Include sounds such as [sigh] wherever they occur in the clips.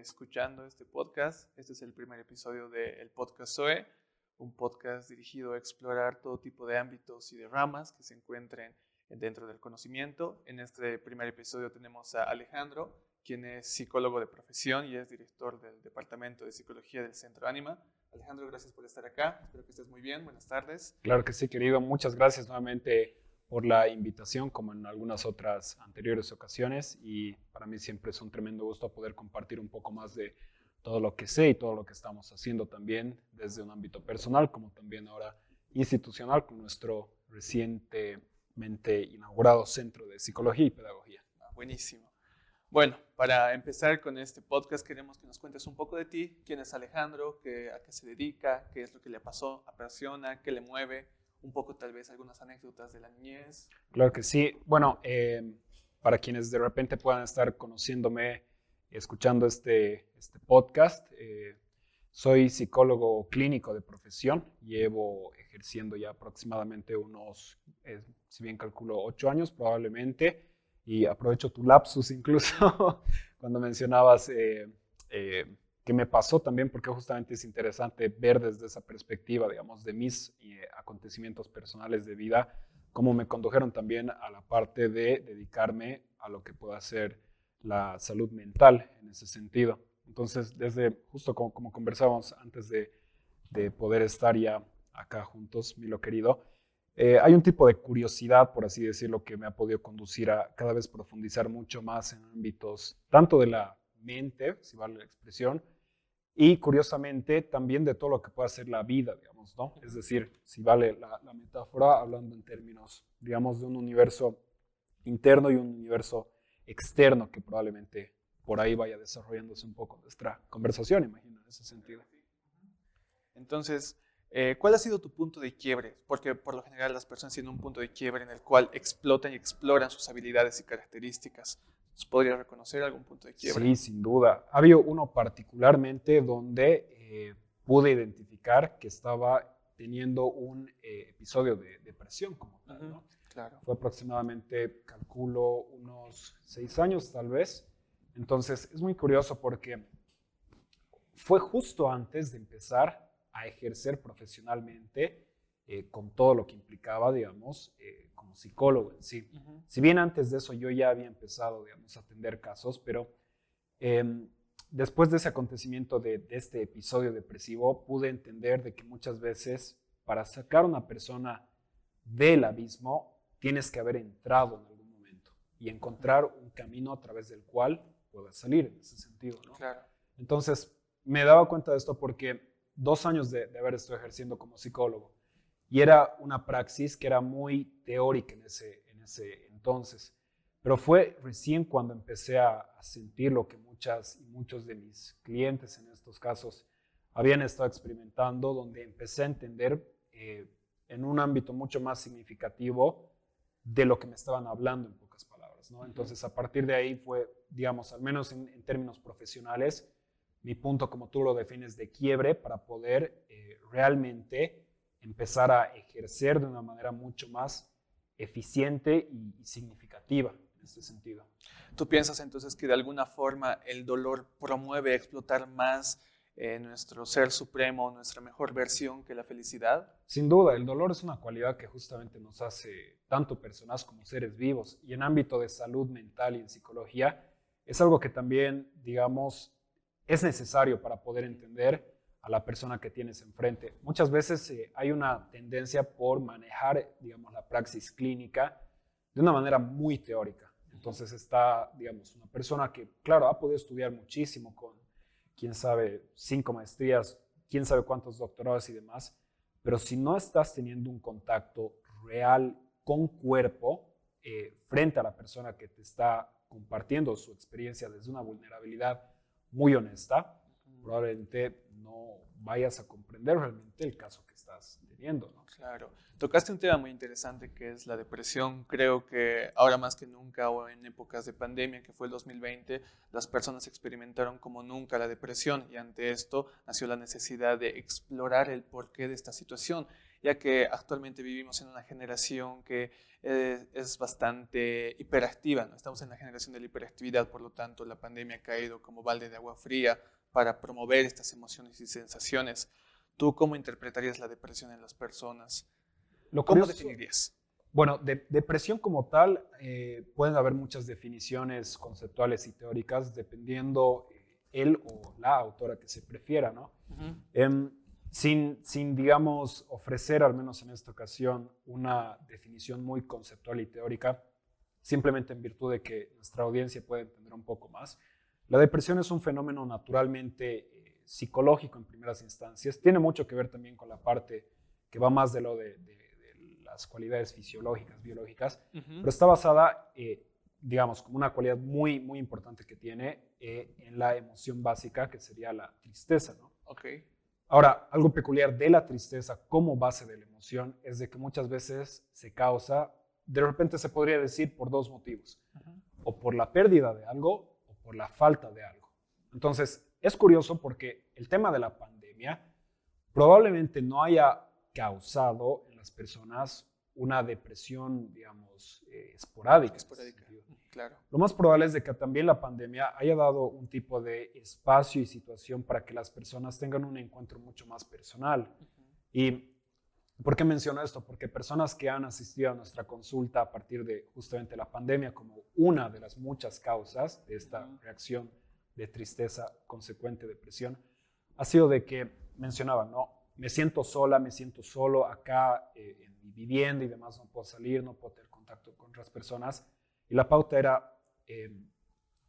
escuchando este podcast. Este es el primer episodio del podcast SOE, un podcast dirigido a explorar todo tipo de ámbitos y de ramas que se encuentren dentro del conocimiento. En este primer episodio tenemos a Alejandro, quien es psicólogo de profesión y es director del Departamento de Psicología del Centro Ánima. Alejandro, gracias por estar acá. Espero que estés muy bien. Buenas tardes. Claro que sí, querido. Muchas gracias nuevamente por la invitación, como en algunas otras anteriores ocasiones. Y para mí siempre es un tremendo gusto poder compartir un poco más de todo lo que sé y todo lo que estamos haciendo también desde un ámbito personal, como también ahora institucional, con nuestro recientemente inaugurado Centro de Psicología y Pedagogía. Ah, buenísimo. Bueno, para empezar con este podcast queremos que nos cuentes un poco de ti, quién es Alejandro, qué, a qué se dedica, qué es lo que le pasó, apasiona, qué le mueve, un poco tal vez algunas anécdotas de la niñez. Claro que sí. Bueno, eh, para quienes de repente puedan estar conociéndome escuchando este, este podcast, eh, soy psicólogo clínico de profesión. Llevo ejerciendo ya aproximadamente unos, eh, si bien calculo, ocho años probablemente. Y aprovecho tu lapsus incluso [laughs] cuando mencionabas que me pasó también, porque justamente es interesante ver desde esa perspectiva, digamos, de mis eh, acontecimientos personales de vida, cómo me condujeron también a la parte de dedicarme a lo que pueda ser la salud mental en ese sentido. Entonces, desde justo como, como conversábamos antes de, de, poder estar ya acá juntos, mi lo querido, eh, hay un tipo de curiosidad, por así decirlo, que me ha podido conducir a cada vez profundizar mucho más en ámbitos tanto de la mente, si vale la expresión, y curiosamente también de todo lo que puede ser la vida, digamos, ¿no? Es decir, si vale la, metáfora, hablando en términos, digamos, de un universo interno y un universo externo que probablemente por ahí vaya desarrollándose un poco nuestra conversación, imagino, en ese sentido. Entonces, eh, ¿cuál ha sido tu punto de quiebre? Porque por lo general las personas tienen un punto de quiebre en el cual explotan y exploran sus habilidades y características. ¿Podría reconocer algún punto de quiebre? Sí, sin duda. Ha habido uno particularmente donde eh, pude identificar que estaba teniendo un eh, episodio de depresión como tal. ¿no? Claro. Fue aproximadamente, calculo, unos seis años tal vez. Entonces es muy curioso porque fue justo antes de empezar a ejercer profesionalmente eh, con todo lo que implicaba, digamos, como psicólogo en sí. Si bien antes de eso yo ya había empezado, digamos, a atender casos, pero em, después de ese acontecimiento de, este episodio depresivo, pude entender de que muchas veces para sacar a una persona del abismo, tienes que haber entrado en algún momento y encontrar un camino a través del cual puedas salir en ese sentido. ¿no? Claro. Entonces, me daba cuenta de esto porque dos años de, de haber estado ejerciendo como psicólogo, y era una praxis que era muy teórica en ese, en ese entonces. Pero fue recién cuando empecé a, sentir lo que muchas y muchos de mis clientes en estos casos habían estado experimentando, donde empecé a entender eh, en un ámbito mucho más significativo de lo que me estaban hablando en pocas palabras. ¿no? Entonces, a partir de ahí fue, digamos, al menos en, términos profesionales, mi punto, como tú lo defines, de quiebre para poder eh, realmente empezar a ejercer de una manera mucho más eficiente y, significativa en este sentido. ¿Tú piensas entonces que de alguna forma el dolor promueve explotar más eh, nuestro ser supremo, nuestra mejor versión que la felicidad? Sin duda, el dolor es una cualidad que justamente nos hace tanto personas como seres vivos y en ámbito de salud mental y en psicología es algo que también, digamos, es necesario para poder entender a la persona que tienes enfrente. Muchas veces eh, hay una tendencia por manejar, digamos, la praxis clínica de una manera muy teórica. Entonces está, digamos, una persona que, claro, ha podido estudiar muchísimo con, quién sabe, cinco maestrías, quién sabe cuántos doctorados y demás, pero si no estás teniendo un contacto real con cuerpo eh, frente a la persona que te está compartiendo su experiencia desde una vulnerabilidad muy honesta, probablemente no vayas a comprender realmente el caso que estás teniendo. ¿no? Claro. Tocaste un tema muy interesante que es la depresión. Creo que ahora más que nunca o en épocas de pandemia, que fue el 2020, las personas experimentaron como nunca la depresión y ante esto nació la necesidad de explorar el porqué de esta situación, ya que actualmente vivimos en una generación que eh, es bastante hiperactiva, ¿no? estamos en la generación de la hiperactividad, por lo tanto la pandemia ha caído como balde de agua fría para promover estas emociones y sensaciones. ¿Tú cómo interpretarías la depresión en las personas? Lo ¿Cómo curioso- definirías? Bueno, de- depresión como tal, eh, pueden haber muchas definiciones conceptuales y teóricas dependiendo eh, él o la autora que se prefiera, ¿no? Em, sin, sin, digamos, ofrecer, al menos en esta ocasión, una definición muy conceptual y teórica, simplemente en virtud de que nuestra audiencia pueda entender un poco más. La depresión es un fenómeno naturalmente eh, psicológico en primeras instancias. Tiene mucho que ver también con la parte que va más de lo de, de- de las cualidades fisiológicas, biológicas, pero está basada, eh, digamos, como una cualidad muy, muy importante que tiene eh, en la emoción básica, que sería la tristeza, ¿no? Ok. Ahora, algo peculiar de la tristeza como base de la emoción es de que muchas veces se causa, de repente se podría decir, por dos motivos, o por la pérdida de algo por la falta de algo. Entonces, es curioso porque el tema de la pandemia probablemente no haya causado en las personas una depresión, digamos, eh, esporádica. Esporádica. Claro. Lo más probable es de que también la pandemia haya dado un tipo de espacio y situación para que las personas tengan un encuentro mucho más personal. ¿Y por qué menciono esto? Porque personas que han asistido a nuestra consulta a partir de justamente la pandemia como una de las muchas causas de esta reacción de tristeza consecuente depresión, ha sido de que mencionaban, ¿no? Me siento sola, me siento solo acá eh, en mi vivienda y demás, no puedo salir, no puedo tener contacto con otras personas. Y la pauta era, eh,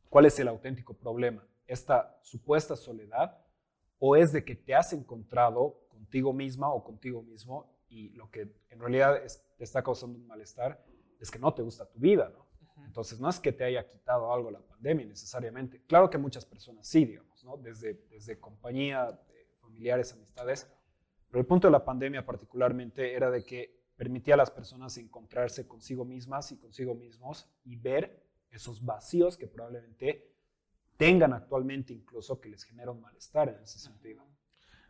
¿cuál es el auténtico problema? ¿Esta supuesta soledad o es de que te has encontrado contigo misma o contigo mismo y lo que en realidad es- te está causando un malestar es que no te gusta tu vida, ¿no? Entonces, no es que te haya quitado algo la pandemia necesariamente. Claro que muchas personas sí, digamos, ¿no? Desde, desde compañía, de familiares, amistades. Pero el punto de la pandemia particularmente era de que permitía a las personas encontrarse consigo mismas y consigo mismos y ver esos vacíos que probablemente tengan actualmente incluso que les genera un malestar en ese sentido.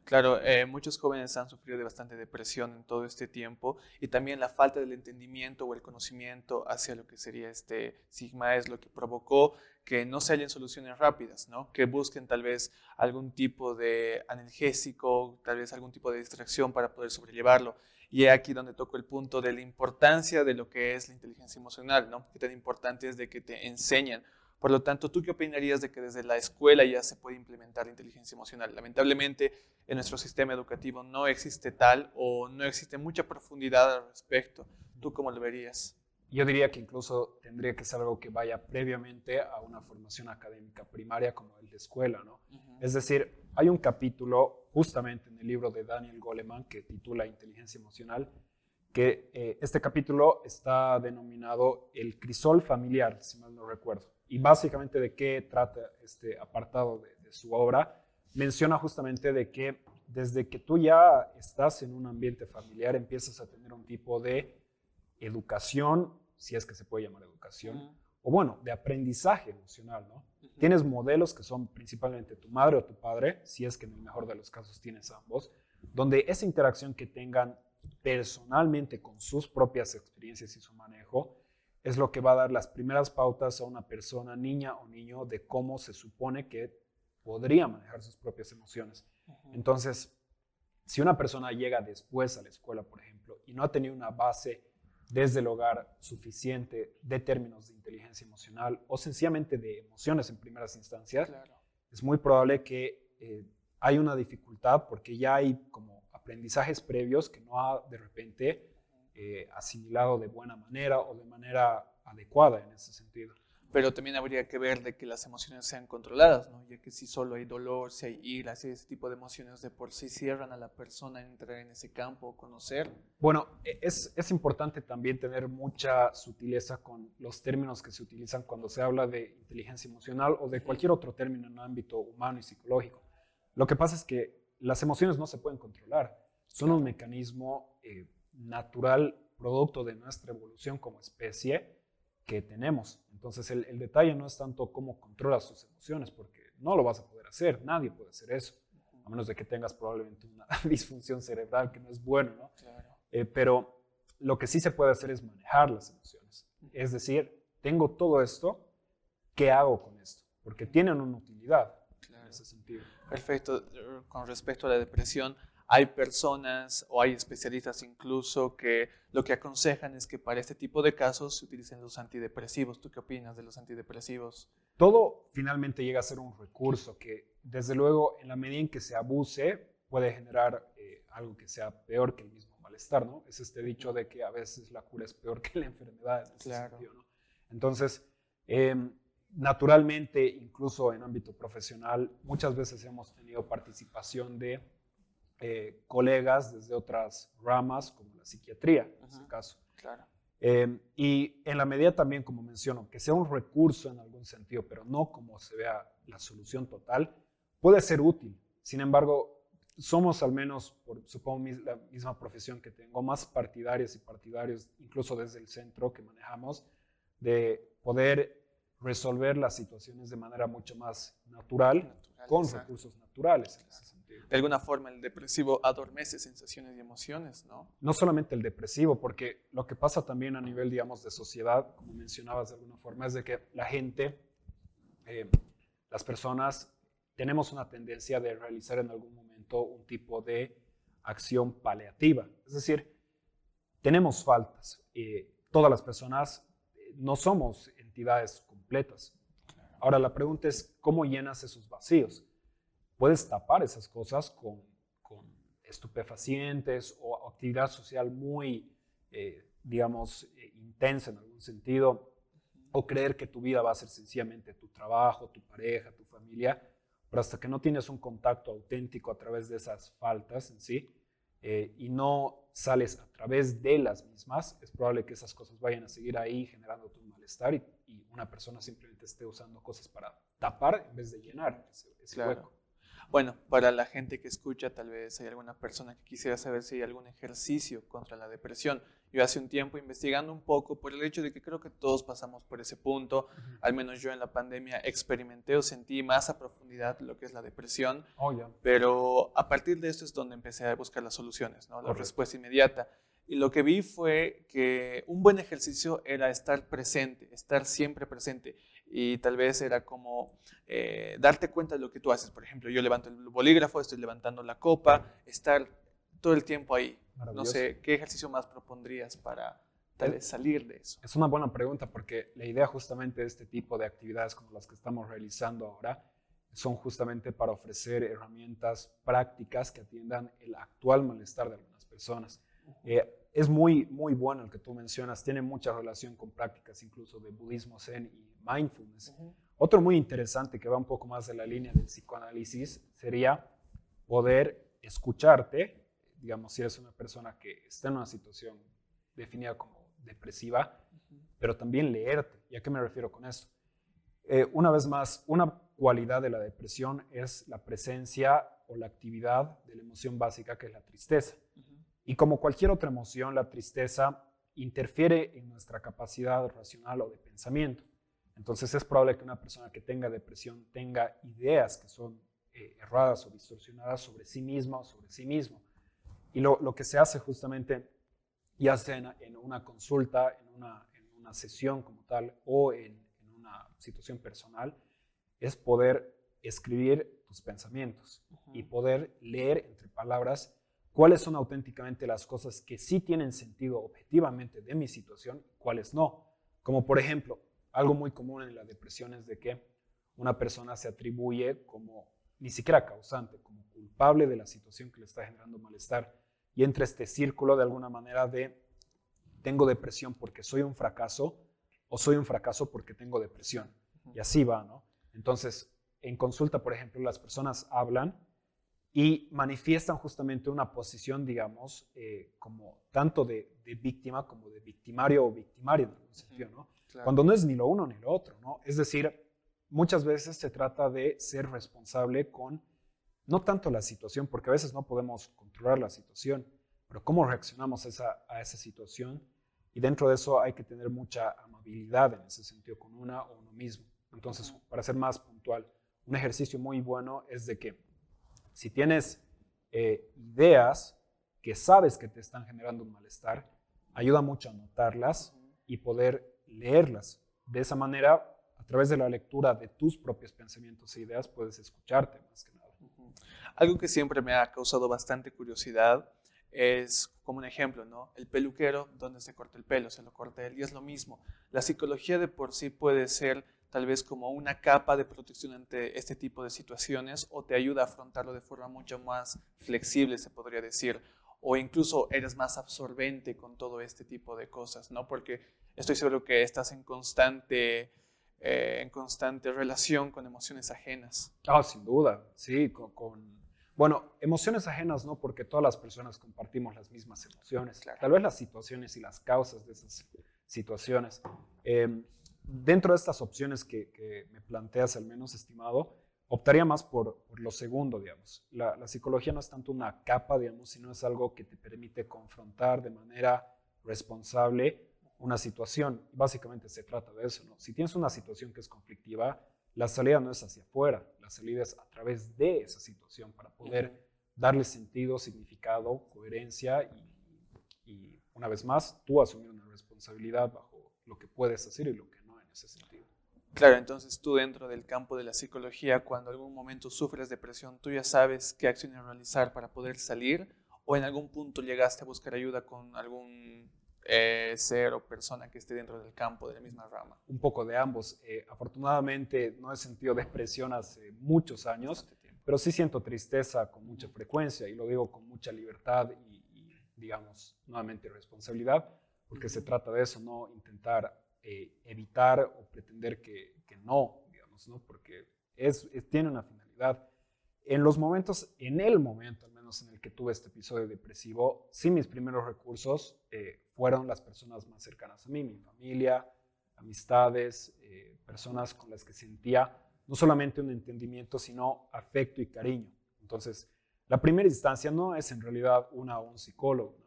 Claro, eh, muchos jóvenes han sufrido de bastante depresión en todo este tiempo y también la falta del entendimiento o el conocimiento hacia lo que sería este sigma es lo que provocó que no se hallen soluciones rápidas, ¿no? Que busquen tal vez algún tipo de analgésico, tal vez algún tipo de distracción para poder sobrellevarlo. Y es aquí donde toco el punto de la importancia de lo que es la inteligencia emocional, ¿no? Que tan importante es de que te enseñan por lo tanto, ¿tú qué opinarías de que desde la escuela ya se puede implementar la inteligencia emocional? Lamentablemente, en nuestro sistema educativo no existe tal o no existe mucha profundidad al respecto. ¿Tú cómo lo verías? Yo diría que incluso tendría que ser algo que vaya previamente a una formación académica primaria como el de escuela, ¿no? Es decir, hay un capítulo justamente en el libro de Daniel Goleman que titula Inteligencia Emocional, que eh, este capítulo está denominado El crisol familiar, si mal no recuerdo. Y básicamente de qué trata este apartado de, de su obra, menciona justamente de que desde que tú ya estás en un ambiente familiar empiezas a tener un tipo de educación, si es que se puede llamar educación, o bueno, de aprendizaje emocional, ¿no? Tienes modelos que son principalmente tu madre o tu padre, si es que en el mejor de los casos tienes ambos, donde esa interacción que tengan personalmente con sus propias experiencias y su manejo es lo que va a dar las primeras pautas a una persona, niña o niño, de cómo se supone que podría manejar sus propias emociones. Entonces, si una persona llega después a la escuela, por ejemplo, y no ha tenido una base desde el hogar suficiente de términos de inteligencia emocional o sencillamente de emociones en primeras instancias, Claro. es muy probable que eh, hay una dificultad porque ya hay como aprendizajes previos que no ha de repente eh, asimilado de buena manera o de manera adecuada en ese sentido. Pero también habría que ver de que las emociones sean controladas, ¿no? Ya que si solo hay dolor, si hay ira, si ese tipo de emociones de por sí cierran a la persona a entrar en ese campo, conocer. Bueno, e- es, es importante también tener mucha sutileza con los términos que se utilizan cuando se habla de inteligencia emocional o de cualquier otro término en el ámbito humano y psicológico. Lo que pasa es que las emociones no se pueden controlar. Son un mecanismo eh, natural, producto de nuestra evolución como especie que tenemos. Entonces, el, el, detalle no es tanto cómo controlas tus emociones, porque no lo vas a poder hacer, nadie puede hacer eso, a menos de que tengas probablemente una [laughs] disfunción cerebral que no es bueno, ¿no? Eh, pero lo que sí se puede hacer es manejar las emociones. Es decir, tengo todo esto, ¿qué hago con esto? Porque tienen una utilidad en ese sentido. Perfecto. Con respecto a la depresión, hay personas o hay especialistas incluso que lo que aconsejan es que para este tipo de casos se utilicen los antidepresivos. ¿Tú qué opinas de los antidepresivos? Todo finalmente llega a ser un recurso que, desde luego, en la medida en que se abuse, puede generar eh, algo que sea peor que el mismo malestar, ¿no? Es este dicho de que a veces la cura es peor que la enfermedad. En ese sentido, ¿no? Entonces, em, naturalmente, incluso en ámbito profesional, muchas veces hemos tenido participación de eh, colegas desde otras ramas, como la psiquiatría, en este caso. Claro. Eh, y en la medida también, como menciono, que sea un recurso en algún sentido, pero no como se vea la solución total, puede ser útil. Sin embargo, somos al menos, por, supongo, la misma profesión que tengo, más partidarios y partidarios, incluso desde el centro que manejamos, de poder resolver las situaciones de manera mucho más natural, con recursos naturales en ese. De alguna forma el depresivo adormece sensaciones y emociones, ¿no? No solamente el depresivo, porque lo que pasa también a nivel, digamos, de sociedad, como mencionabas de alguna forma, es de que la gente, eh, las personas, tenemos una tendencia de realizar en algún momento un tipo de acción paliativa. Es decir, tenemos faltas. Eh, todas las personas eh, no somos entidades completas. Ahora la pregunta es, ¿cómo llenas esos vacíos? Puedes tapar esas cosas con, estupefacientes o actividad social muy, eh, digamos, eh, intensa en algún sentido, o creer que tu vida va a ser sencillamente tu trabajo, tu pareja, tu familia, pero hasta que no tienes un contacto auténtico a través de esas faltas en sí, eh, y no sales a través de las mismas, es probable que esas cosas vayan a seguir ahí generando tu malestar y, una persona simplemente esté usando cosas para tapar en vez de llenar ese, hueco. Bueno, para la gente que escucha, tal vez hay alguna persona que quisiera saber si hay algún ejercicio contra la depresión. Yo hace un tiempo investigando un poco por el hecho de que creo que todos pasamos por ese punto, al menos yo en la pandemia experimenté o sentí más a profundidad lo que es la depresión, oh, pero a partir de esto es donde empecé a buscar las soluciones, ¿no? la respuesta inmediata. Y lo que vi fue que un buen ejercicio era estar presente, estar siempre presente. Y tal vez era como eh, darte cuenta de lo que tú haces. Por ejemplo, yo levanto el bolígrafo, estoy levantando la copa, estar todo el tiempo ahí. No sé, ¿qué ejercicio más propondrías para tal vez salir de eso? Es una buena pregunta porque la idea justamente de este tipo de actividades como las que estamos realizando ahora son justamente para ofrecer herramientas prácticas que atiendan el actual malestar de algunas personas. Eh, es muy, muy bueno el que tú mencionas, tiene mucha relación con prácticas incluso de budismo zen y mindfulness. Otro muy interesante que va un poco más de la línea del psicoanálisis sería poder escucharte, digamos, si eres una persona que está en una situación definida como depresiva, pero también leerte. ¿Y a qué me refiero con esto? Eh, una vez más, una cualidad de la depresión es la presencia o la actividad de la emoción básica que es la tristeza. Y como cualquier otra emoción, la tristeza interfiere en nuestra capacidad racional o de pensamiento. Entonces es probable que una persona que tenga depresión tenga ideas que son eh, erradas o distorsionadas sobre sí misma o sobre sí mismo. Y lo, lo que se hace justamente, ya sea en, una consulta, en una, en una, sesión como tal o en, en una situación personal, es poder escribir tus pensamientos y poder leer entre palabras cuáles son auténticamente las cosas que sí tienen sentido objetivamente de mi situación cuáles no. Como por ejemplo, algo muy común en la depresión es de que una persona se atribuye como ni siquiera causante, como culpable de la situación que le está generando malestar y entra este círculo de alguna manera de tengo depresión porque soy un fracaso o soy un fracaso porque tengo depresión. Y así va, ¿no? Entonces, en consulta, por ejemplo, las personas hablan y manifiestan justamente una posición, digamos, eh, como tanto de, víctima como de victimario o victimario en algún sentido, ¿no? Cuando no es ni lo uno ni lo otro, ¿no? Es decir, muchas veces se trata de ser responsable con no tanto la situación, porque a veces no podemos controlar la situación, pero cómo reaccionamos a esa, a esa situación. Y dentro de eso hay que tener mucha amabilidad en ese sentido con una o uno mismo. Entonces, para ser más puntual, un ejercicio muy bueno es de que si tienes eh, ideas que sabes que te están generando un malestar, ayuda mucho a notarlas y poder leerlas. De esa manera, a través de la lectura de tus propios pensamientos e ideas, puedes escucharte más que nada. Algo que siempre me ha causado bastante curiosidad es como un ejemplo, ¿no? El peluquero, donde se corta el pelo, se lo corta él y es lo mismo. La psicología de por sí puede ser tal vez como una capa de protección ante este tipo de situaciones o te ayuda a afrontarlo de forma mucho más flexible, se podría decir, o incluso eres más absorbente con todo este tipo de cosas, ¿no? Porque estoy seguro que estás en constante, eh, en constante relación con emociones ajenas. Ah, sin duda, sí, con, Bueno, emociones ajenas no, porque todas las personas compartimos las mismas emociones. Tal vez las situaciones y las causas de esas situaciones. Em, dentro de estas opciones que, me planteas, al menos estimado, optaría más por, lo segundo, digamos. La, psicología no es tanto una capa, digamos, sino es algo que te permite confrontar de manera responsable una situación. Básicamente se trata de eso, ¿no? Si tienes una situación que es conflictiva, la salida no es hacia afuera, la salida es a través de esa situación para poder darle sentido, significado, coherencia y, y una vez más, tú asumir una responsabilidad bajo lo que puedes hacer y lo que sentido. Claro, entonces tú dentro del campo de la psicología, cuando algún momento sufres depresión, tú ya sabes qué acciones realizar para poder salir o en algún punto llegaste a buscar ayuda con algún eh, ser o persona que esté dentro del campo de la misma rama. Un poco de ambos. Eh, afortunadamente no he sentido depresión hace muchos años, pero sí siento tristeza con mucha frecuencia y lo digo con mucha libertad y, y digamos, nuevamente responsabilidad, porque se trata de eso, no intentar eh, evitar o pretender que, no, digamos, ¿no? Porque es, tiene una finalidad. En los momentos, en el momento al menos en el que tuve este episodio depresivo, sí mis primeros recursos eh, fueron las personas más cercanas a mí, mi familia, amistades, eh, personas con las que sentía no solamente un entendimiento, sino afecto y cariño. Entonces, la primera instancia no es en realidad una o un psicólogo,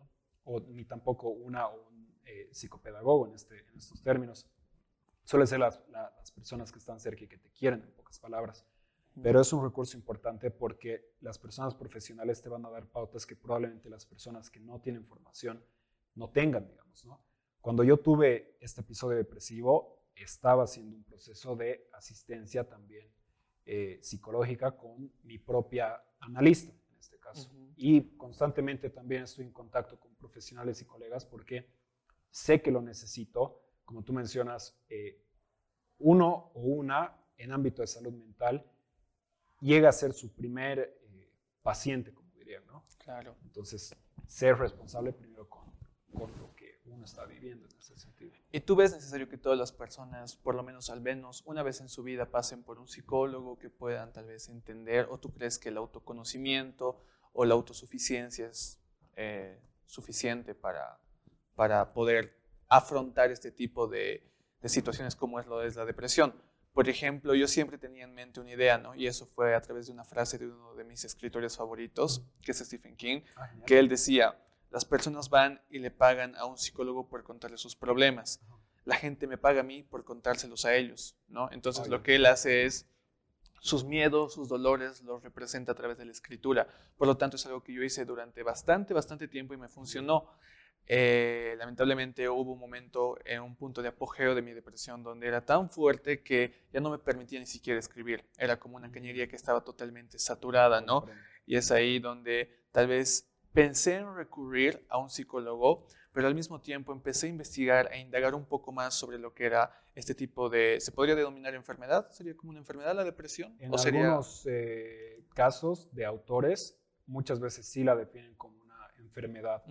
ni tampoco una o eh, psicopedagogo en, este, en estos términos. Suelen ser las, las, personas que están cerca y que te quieren, en pocas palabras. Pero es un recurso importante porque las personas profesionales te van a dar pautas que probablemente las personas que no tienen formación no tengan, digamos. ¿no? Cuando yo tuve este episodio depresivo, estaba haciendo un proceso de asistencia también eh, psicológica con mi propia analista, en este caso. Y constantemente también estoy en contacto con profesionales y colegas porque sé que lo necesito, como tú mencionas, eh, uno o una en ámbito de salud mental llega a ser su primer eh, paciente, como dirían, ¿no? Claro. Entonces, ser responsable primero con, con, lo que uno está viviendo en ese sentido. ¿Y tú ves necesario que todas las personas, por lo menos al menos una vez en su vida, pasen por un psicólogo que puedan tal vez entender, o tú crees que el autoconocimiento o la autosuficiencia es eh, suficiente para para poder afrontar este tipo de, situaciones como es lo de la depresión. Por ejemplo, yo siempre tenía en mente una idea, ¿no? Y eso fue a través de una frase de uno de mis escritores favoritos, que es Stephen King, ah, que él decía, las personas van y le pagan a un psicólogo por contarle sus problemas. La gente me paga a mí por contárselos a ellos, ¿no? Entonces lo que él hace es sus miedos, sus dolores, los representa a través de la escritura. Por lo tanto, es algo que yo hice durante bastante, bastante tiempo y me funcionó. Eh, lamentablemente hubo un momento, en un punto de apogeo de mi depresión, donde era tan fuerte que ya no me permitía ni siquiera escribir. Era como una cañería que estaba totalmente saturada, ¿no? Y es ahí donde tal vez pensé en recurrir a un psicólogo, pero al mismo tiempo empecé a investigar e indagar un poco más sobre lo que era este tipo de, ¿se podría denominar enfermedad? ¿Sería como una enfermedad la depresión? En algunos eh, casos de autores, muchas veces sí la definen enfermedad.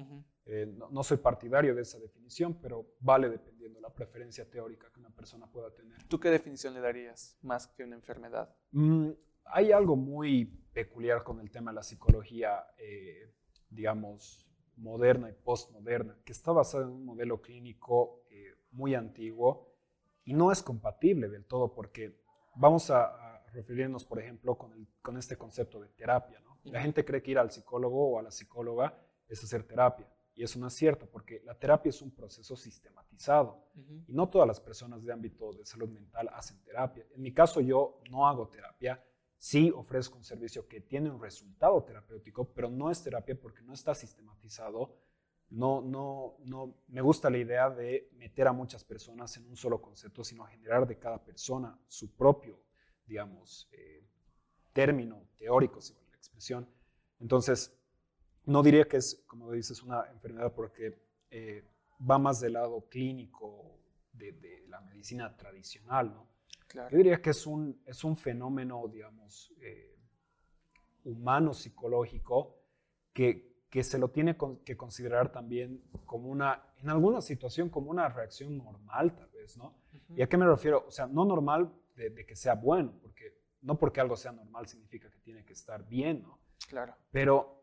Eh, no, soy partidario de esa definición, pero vale dependiendo de la preferencia teórica que una persona pueda tener. ¿Tú qué definición le darías más que una enfermedad? Mm, hay algo muy peculiar con el tema de la psicología, eh, digamos, moderna y postmoderna, que está basada en un modelo clínico eh, muy antiguo y no es compatible del todo porque vamos a, referirnos, por ejemplo, con, el, con este concepto de terapia. ¿no? La gente cree que ir al psicólogo o a la psicóloga es hacer terapia. Y eso no es cierto, porque la terapia es un proceso sistematizado. Y no todas las personas de ámbito de salud mental hacen terapia. En mi caso, yo no hago terapia. Sí ofrezco un servicio que tiene un resultado terapéutico, pero no es terapia porque no está sistematizado. No, no, no me gusta la idea de meter a muchas personas en un solo concepto, sino generar de cada persona su propio, digamos, eh, término teórico, si la expresión. Entonces, no diría que es, como dices, una enfermedad porque eh, va más del lado clínico de, la medicina tradicional, ¿no? Yo diría que es un, es un fenómeno, digamos, eh, humano, psicológico, que, que se lo tiene que considerar también como una, en alguna situación, como una reacción normal, tal vez, ¿no? ¿Y a qué me refiero? O sea, no normal de, de, que sea bueno, porque no porque algo sea normal significa que tiene que estar bien, ¿no? Claro. Pero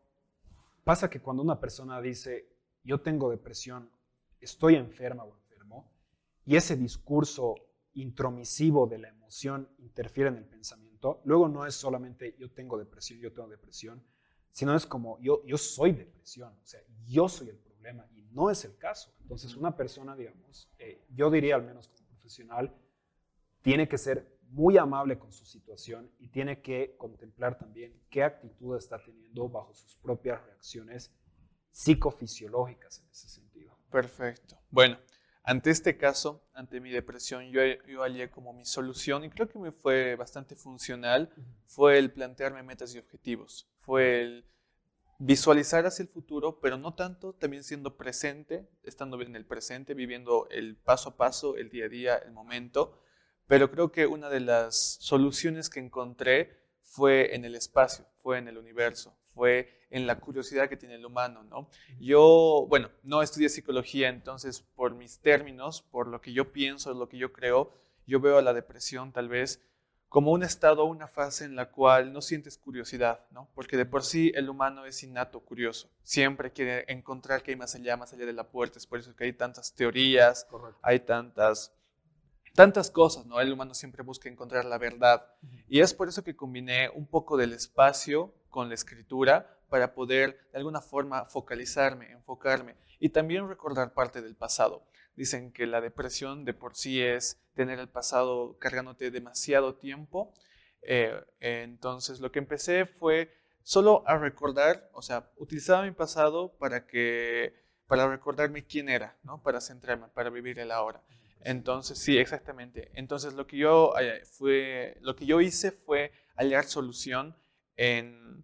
Pasa que cuando una persona dice, yo tengo depresión, estoy enferma o enfermo, y ese discurso intromisivo de la emoción interfiere en el pensamiento, luego no es solamente yo tengo depresión, yo tengo depresión, sino es como yo, yo soy depresión, o sea, yo soy el problema y no es el caso. Entonces una persona, digamos, eh, yo diría al menos como profesional, tiene que ser muy amable con su situación y tiene que contemplar también qué actitud está teniendo bajo sus propias reacciones psicofisiológicas en ese sentido. Perfecto. Bueno, ante este caso, ante mi depresión, yo, yo hallé como mi solución y creo que me fue bastante funcional, fue el plantearme metas y objetivos, fue el visualizar hacia el futuro, pero no tanto, también siendo presente, estando en el presente, viviendo el paso a paso, el día a día, el momento, pero creo que una de las soluciones que encontré fue en el espacio, fue en el universo, fue en la curiosidad que tiene el humano, ¿no? Yo, bueno, no estudié psicología, entonces por mis términos, por lo que yo pienso, lo que yo creo, yo veo a la depresión tal vez como un estado, una fase en la cual no sientes curiosidad, ¿no? Porque de por sí el humano es innato curioso, siempre quiere encontrar qué hay más allá, más allá de la puerta, es por eso que hay tantas teorías, hay tantas tantas cosas, ¿no? El humano siempre busca encontrar la verdad. Y es por eso que combiné un poco del espacio con la escritura para poder de alguna forma focalizarme, enfocarme y también recordar parte del pasado. Dicen que la depresión de por sí es tener el pasado cargándote demasiado tiempo. Eh, entonces lo que empecé fue solo a recordar, o sea, utilizaba mi pasado para que para recordarme quién era, ¿no? Para centrarme, para vivir el ahora. Entonces, sí, exactamente. Entonces, lo que yo, eh, fue, lo que yo hice fue hallar solución en,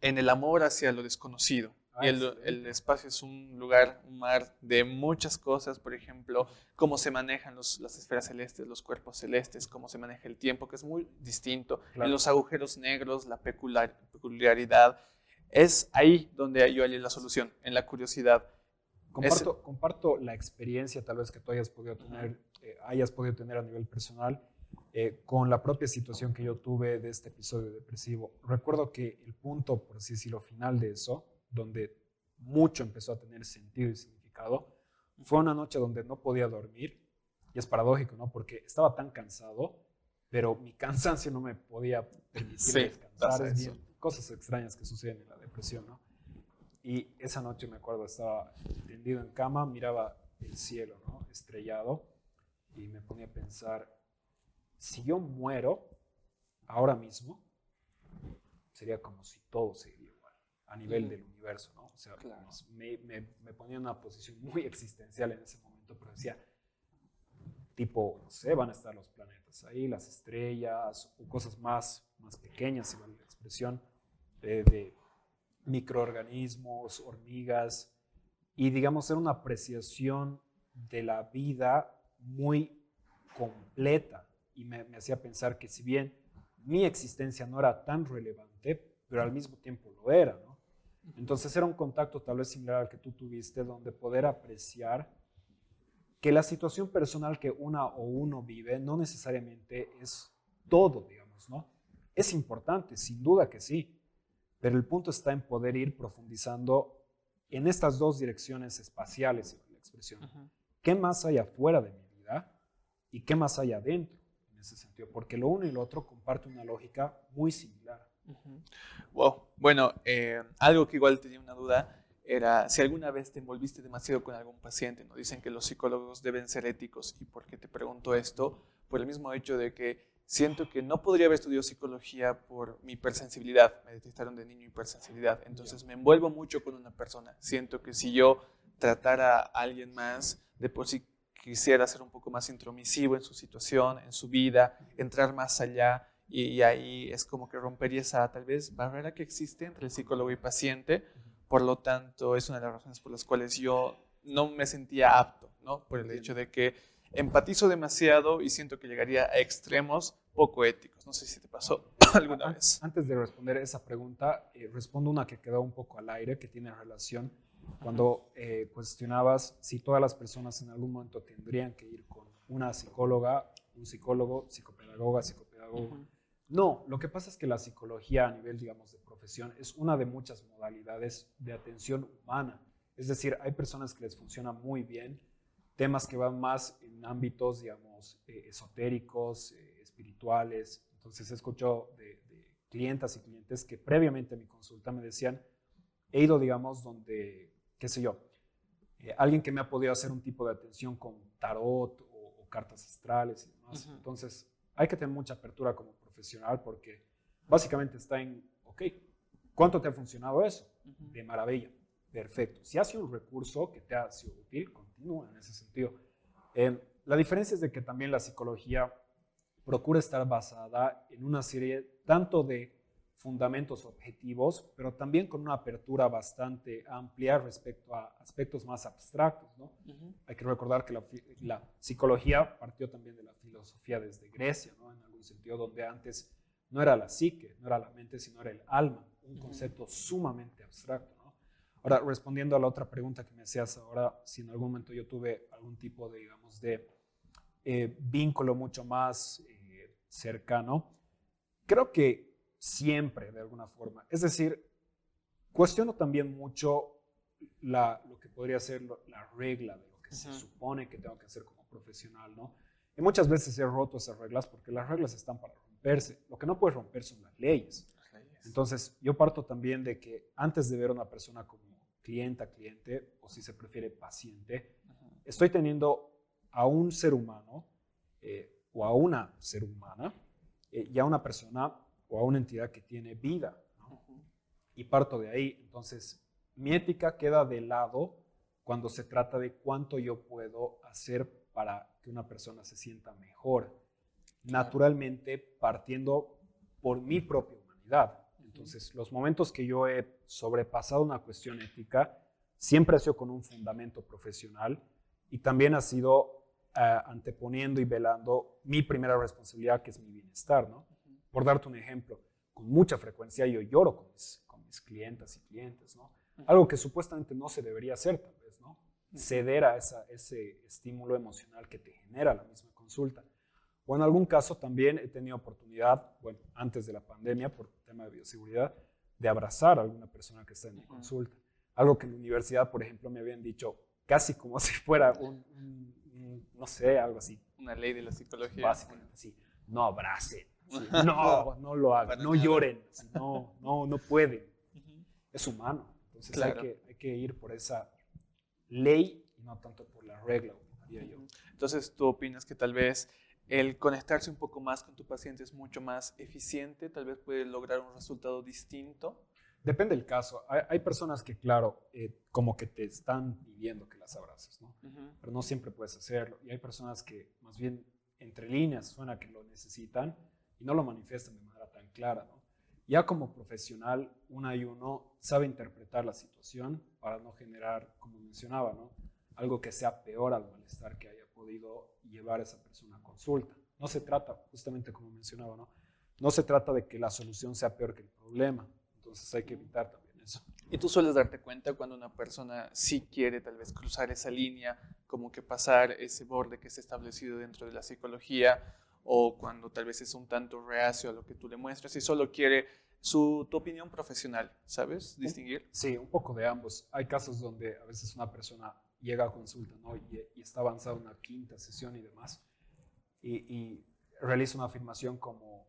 en el amor hacia lo desconocido. y ah, el, el, espacio es un lugar, un mar de muchas cosas, por ejemplo, cómo se manejan los, las esferas celestes, los cuerpos celestes, cómo se maneja el tiempo, que es muy distinto. En los agujeros negros, la peculiar, peculiaridad. Es ahí donde yo hallé la solución, en la curiosidad. Comparto, comparto, la experiencia tal vez que tú hayas podido tener, eh, hayas podido tener a nivel personal eh, con la propia situación que yo tuve de este episodio depresivo. Recuerdo que el punto, por así decirlo, final de eso, donde mucho empezó a tener sentido y significado, fue una noche donde no podía dormir. Y es paradójico, ¿no? Porque estaba tan cansado, pero mi cansancio no me podía permitir descansar. cosas extrañas que suceden en la depresión, ¿no? Y esa noche me acuerdo, estaba tendido en cama, miraba el cielo, ¿no? Estrellado, y me ponía a pensar, si yo muero ahora mismo, sería como si todo seguiría igual, a nivel del universo, ¿no? O sea, me, me, me, ponía en una posición muy existencial en ese momento, pero decía, tipo, no sé, van a estar los planetas ahí, las estrellas, o cosas más, más pequeñas, igual la expresión, de microorganismos, hormigas, y digamos, ser una apreciación de la vida muy completa. Y me, hacía pensar que si bien mi existencia no era tan relevante, pero al mismo tiempo lo era, ¿no? Entonces era un contacto tal vez similar al que tú tuviste, donde poder apreciar que la situación personal que una o uno vive no necesariamente es todo, digamos, ¿no? Es importante, sin duda que sí, pero el punto está en poder ir profundizando en estas dos direcciones espaciales, la expresión. ¿Qué más hay afuera de mi vida y qué más hay adentro, en ese sentido, porque lo uno y lo otro comparten una lógica muy similar. Wow. Bueno, eh, algo que igual tenía una duda era si alguna vez te envolviste demasiado con algún paciente. ¿no? Dicen que los psicólogos deben ser éticos. ¿Y por qué te pregunto esto? Por el mismo hecho de que siento que no podría haber estudiado psicología por mi hipersensibilidad. Me detectaron de niño hipersensibilidad. Entonces me envuelvo mucho con una persona. Siento que si yo tratara a alguien más, de por sí quisiera ser un poco más intromisivo en su situación, en su vida, entrar más allá. Y, ahí es como que rompería esa tal vez barrera que existe entre el psicólogo y paciente. Por lo tanto, es una de las razones por las cuales yo no me sentía apto, ¿no? Por el hecho de que empatizo demasiado y siento que llegaría a extremos poco éticos. No sé si te pasó [clears throat] alguna vez. Antes de responder esa pregunta, eh, respondo una que quedó un poco al aire, que tiene relación cuando eh, cuestionabas si todas las personas en algún momento tendrían que ir con una psicóloga, un psicólogo, psicopedagoga, psicopedagogo. No, lo que pasa es que la psicología a nivel, digamos, de profesión es una de muchas modalidades de atención humana. Es decir, hay personas que les funciona muy bien temas que van más en ámbitos, digamos, eh, esotéricos, eh, espirituales. Entonces, he escuchado de, de clientas y clientes que previamente a mi consulta me decían, he ido, digamos, donde qué sé yo, eh, alguien que me ha podido hacer un tipo de atención con tarot o, cartas astrales y demás. Entonces, hay que tener mucha apertura como profesional porque básicamente está en, ok, ¿cuánto te ha funcionado eso? De maravilla, perfecto. Si ha sido un recurso que te ha sido útil, continúa en ese sentido. Eh, la diferencia es de que también la psicología procura estar basada en una serie tanto de fundamentos objetivos, pero también con una apertura bastante amplia respecto a aspectos más abstractos. ¿no? Hay que recordar que la, psicología partió también de la filosofía desde Grecia, ¿no? en algún sentido, donde antes no era la psique, no era la mente, sino era el alma, un concepto sumamente abstracto. Ahora, respondiendo a la otra pregunta que me hacías ahora, si en algún momento yo tuve algún tipo de, digamos, de eh, vínculo mucho más eh, cercano, creo que siempre de alguna forma. Es decir, cuestiono también mucho lo que podría ser la regla de lo que se supone que tengo que hacer como profesional, ¿no? Y muchas veces he roto esas reglas porque las reglas están para romperse. Lo que no puedes romper son las leyes. Entonces, yo parto también de que antes de ver a una persona como clienta, cliente, o si se prefiere paciente, estoy teniendo a un ser humano eh, o a una ser humana eh, y a una persona o a una entidad que tiene vida. Y parto de ahí. Entonces, mi ética queda de lado cuando se trata de cuánto yo puedo hacer para que una persona se sienta mejor. Naturalmente, partiendo por mi propia humanidad. Entonces, los momentos que yo he sobrepasado una cuestión ética, siempre ha sido con un fundamento profesional y también ha sido eh, anteponiendo y velando mi primera responsabilidad, que es mi bienestar, ¿no? Por darte un ejemplo, con mucha frecuencia yo lloro con mis, con mis clientas y clientes, ¿no? Algo que supuestamente no se debería hacer, tal vez, ¿no? Ceder a esa, ese estímulo emocional que te genera la misma consulta. O en algún caso también he tenido oportunidad, bueno, antes de la pandemia, por tema de bioseguridad, de abrazar a alguna persona que está en mi consulta. Algo que en la universidad, por ejemplo, me habían dicho casi como si [laughs] fuera un, no sé, algo así. Una ley de la psicología. Básicamente, sí. No abracen, [laughs] no, no lo hagan, no lloren, no, no, no pueden. Es humano. Entonces hay, que, hay que ir por esa ley y no tanto por la regla, diría yo. Entonces, ¿tú opinas que tal vez el conectarse un poco más con tu paciente es mucho más eficiente? Tal vez puede lograr un resultado distinto. Depende del caso. Hay, personas que, claro, eh, como que te están pidiendo que las abraces, ¿no? Pero no siempre puedes hacerlo. Y hay personas que, más bien, entre líneas, suena que lo necesitan y no lo manifiestan de manera tan clara. ¿no? Ya como profesional, una y uno sabe interpretar la situación para no generar, como mencionaba, ¿no? algo que sea peor al malestar que haya podido llevar esa persona a consulta. No se trata, justamente como mencionaba, ¿no? no se trata de que la solución sea peor que el problema. Entonces hay que evitar también eso. Y tú sueles darte cuenta cuando una persona sí quiere tal vez cruzar esa línea, como que pasar ese borde que se ha establecido dentro de la psicología o cuando tal vez es un tanto reacio a lo que tú le muestras y solo quiere su, tu opinión profesional, ¿sabes? Distinguir. Sí, un poco de ambos. Hay casos donde a veces una persona llega a consulta ¿no? y, está avanzada una quinta sesión y demás. Y, realizo una afirmación como,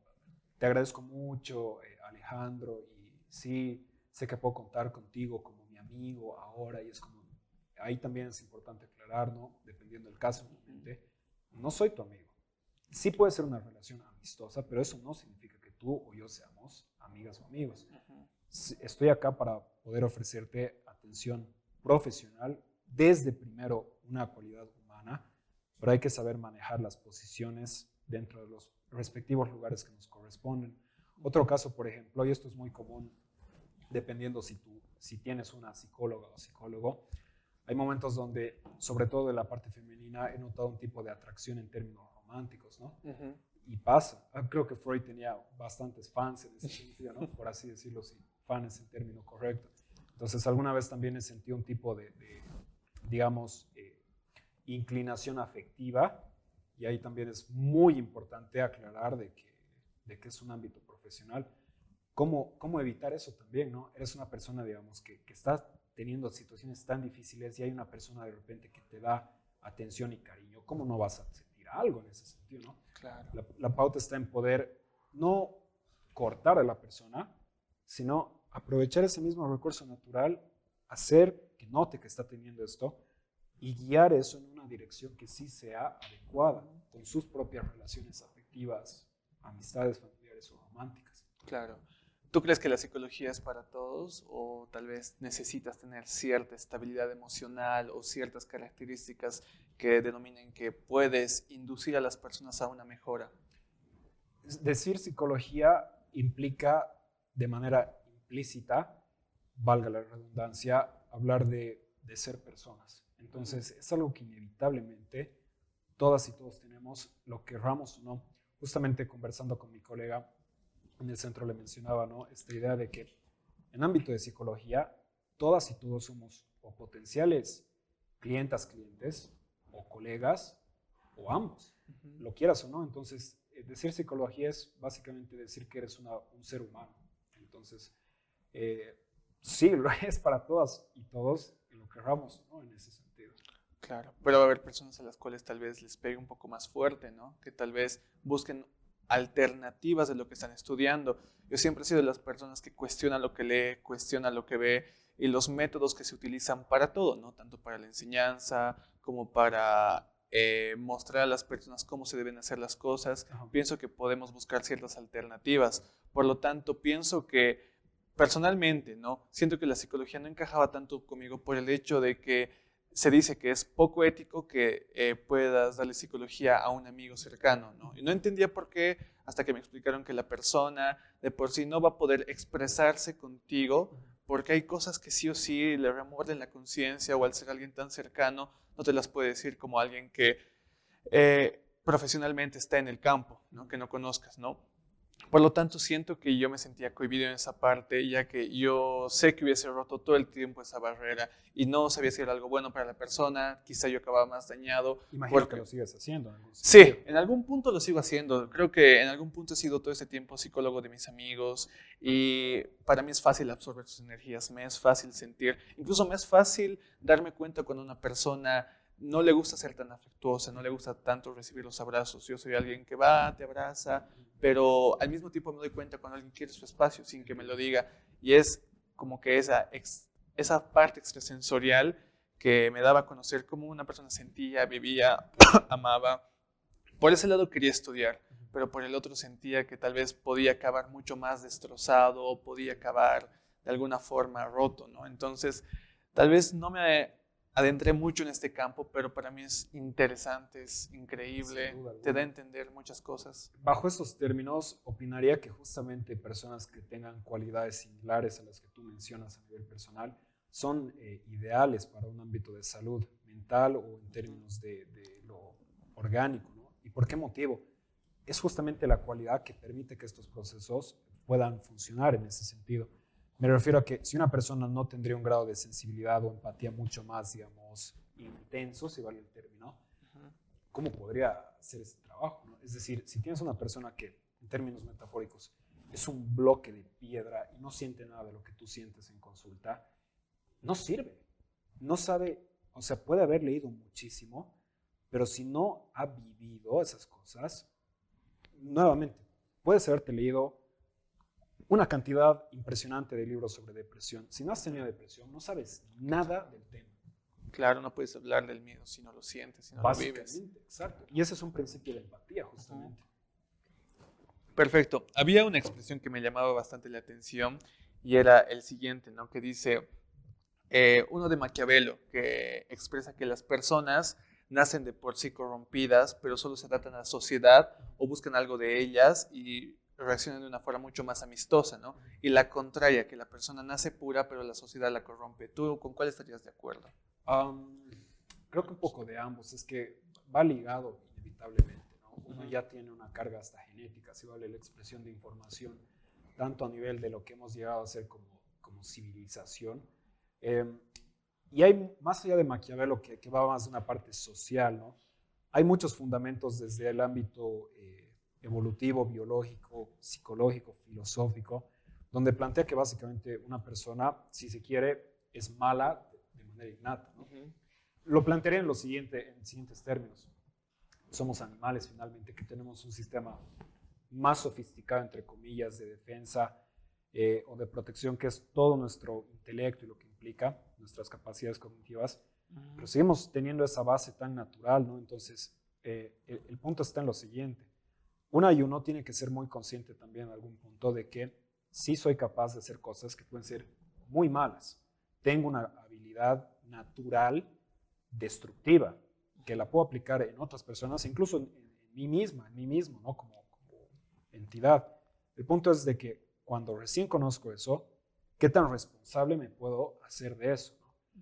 te agradezco mucho, eh, Alejandro, y sí, sé que puedo contar contigo como mi amigo ahora, y es como, ahí también es importante aclarar, ¿no? Dependiendo del caso, obviamente, no soy tu amigo. Sí puede ser una relación amistosa, pero eso no significa que tú o yo seamos amigas o amigos. Estoy acá para poder ofrecerte atención profesional desde primero una cualidad humana, pero hay que saber manejar las posiciones dentro de los respectivos lugares que nos corresponden. Otro caso, por ejemplo, y esto es muy común, dependiendo si, tú, si tienes una psicóloga o psicólogo, hay momentos donde, sobre todo de la parte femenina, he notado un tipo de atracción en términos románticos, ¿no? Y pasa. Ah, creo que Freud tenía bastantes fans en ese sentido, ¿no? Por así decirlo, si fans en término correcto. Entonces, alguna vez también he sentido un tipo de, digamos, eh, inclinación afectiva, y ahí también es muy importante aclarar de que, de que es un ámbito profesional. ¿Cómo, ¿Cómo evitar eso también, no? Eres una persona, digamos, que, que está teniendo situaciones tan difíciles y hay una persona de repente que te da atención y cariño, ¿cómo no vas a sentir algo en ese sentido, no? Claro. La, la pauta está en poder no cortar a la persona, sino aprovechar ese mismo recurso natural, hacer que note que está teniendo esto y guiar eso en una dirección que sí sea adecuada con sus propias relaciones afectivas, amistades familiares o románticas. Claro. ¿Tú crees que la psicología es para todos o tal vez necesitas tener cierta estabilidad emocional o ciertas características que denominen que puedes inducir a las personas a una mejora? Decir psicología implica de manera implícita, valga la redundancia, hablar de, ser personas. Entonces, es algo que inevitablemente todas y todos tenemos, lo querramos o no. Justamente conversando con mi colega en el centro le mencionaba ¿no? esta idea de que en ámbito de psicología, todas y todos somos o potenciales clientas, clientes, o colegas, o ambos, lo quieras o no. Entonces, eh, decir psicología es básicamente decir que eres un ser humano. Entonces, eh, sí, lo [laughs] es para todas y todos lo que ¿no? En ese sentido. Claro, pero va a haber personas a las cuales tal vez les pegue un poco más fuerte, ¿no? Que tal vez busquen alternativas de lo que están estudiando. Yo siempre he sido de las personas que cuestionan lo que lee, cuestiona lo que ve y los métodos que se utilizan para todo, ¿no? Tanto para la enseñanza como para eh, mostrar a las personas cómo se deben hacer las cosas. Pienso que podemos buscar ciertas alternativas. Por lo tanto, pienso que personalmente, ¿no? Siento que la psicología no encajaba tanto conmigo por el hecho de que se dice que es poco ético que eh, puedas darle psicología a un amigo cercano, ¿no? Y no entendía por qué hasta que me explicaron que la persona de por sí no va a poder expresarse contigo porque hay cosas que sí o sí le remuerden la conciencia o al ser alguien tan cercano no te las puede decir como alguien que eh, profesionalmente está en el campo, ¿no? Que no conozcas, ¿no? Por lo tanto, siento que yo me sentía cohibido en esa parte, ya que yo sé que hubiese roto todo el tiempo esa barrera y no sabía si era algo bueno para la persona, quizá yo acababa más dañado. Imagino que lo sigues haciendo. sí, en algún punto lo sigo haciendo. Creo que en algún punto he sido todo ese tiempo psicólogo de mis amigos y para mí es fácil absorber sus energías, me es fácil sentir, incluso me es fácil darme cuenta cuando una persona no le gusta ser tan afectuosa, no le gusta tanto recibir los abrazos. Yo soy alguien que va, te abraza, pero al mismo tiempo me doy cuenta cuando alguien quiere su espacio sin que me lo diga. Y es como que esa, esa parte extrasensorial que me daba a conocer cómo una persona sentía, vivía, [coughs] amaba. Por ese lado quería estudiar, pero por el otro sentía que tal vez podía acabar mucho más destrozado podía acabar de alguna forma roto, ¿no? Entonces, tal vez no me adentré mucho en este campo, pero para mí es interesante, es increíble, te da a entender muchas cosas. Bajo estos términos, opinaría que justamente personas que tengan cualidades similares a las que tú mencionas a nivel personal son eh, ideales para un ámbito de salud mental o en términos de, de lo orgánico. ¿no? ¿Y por qué motivo? Es justamente la cualidad que permite que estos procesos puedan funcionar en ese sentido. Me refiero a que si una persona no tendría un grado de sensibilidad o empatía mucho más, digamos, intenso, si vale el término, ¿cómo podría hacer ese trabajo? Es decir, si tienes una persona que, en términos metafóricos, es un bloque de piedra y no siente nada de lo que tú sientes en consulta, no sirve. No sabe, o sea, puede haber leído muchísimo, pero si no ha vivido esas cosas, nuevamente, puedes haberte leído una cantidad impresionante de libros sobre depresión. Si no has tenido depresión, no sabes nada del tema. Claro, no puedes hablar del miedo si no lo sientes, si no lo vives. Exacto. Y ese es un principio de empatía, justamente. Perfecto. Había una expresión que me llamaba bastante la atención y era el siguiente, ¿no? Que dice, eh, uno de Maquiavelo, que expresa que las personas nacen de por sí corrompidas, pero solo se adaptan a la sociedad o buscan algo de ellas y reaccionan de una forma mucho más amistosa, ¿no? Y la contraria, que la persona nace pura, pero la sociedad la corrompe. ¿Tú con cuál estarías de acuerdo? creo que un poco de ambos. Es que va ligado inevitablemente, ¿no? Uno ya tiene una carga hasta genética, si vale la expresión de información, tanto a nivel de lo que hemos llegado a ser como, como civilización. Em, y hay, más allá de Maquiavelo, que, que va más de una parte social, ¿no? Hay muchos fundamentos desde el ámbito eh, evolutivo, biológico, psicológico, filosófico, donde plantea que básicamente una persona, si se quiere, es mala de manera innata. Lo plantearé en, lo siguiente, en siguientes términos. Somos animales finalmente que tenemos un sistema más sofisticado, entre comillas, de defensa eh, o de protección, que es todo nuestro intelecto y lo que implica nuestras capacidades cognitivas, pero seguimos teniendo esa base tan natural, ¿no? Entonces, eh, el punto está en lo siguiente una y uno tiene que ser muy consciente también en algún punto de que sí soy capaz de hacer cosas que pueden ser muy malas. Tengo una habilidad natural destructiva que la puedo aplicar en otras personas, incluso en, mí misma, en mí mismo, ¿no? Como, entidad. El punto es de que cuando recién conozco eso, ¿qué tan responsable me puedo hacer de eso?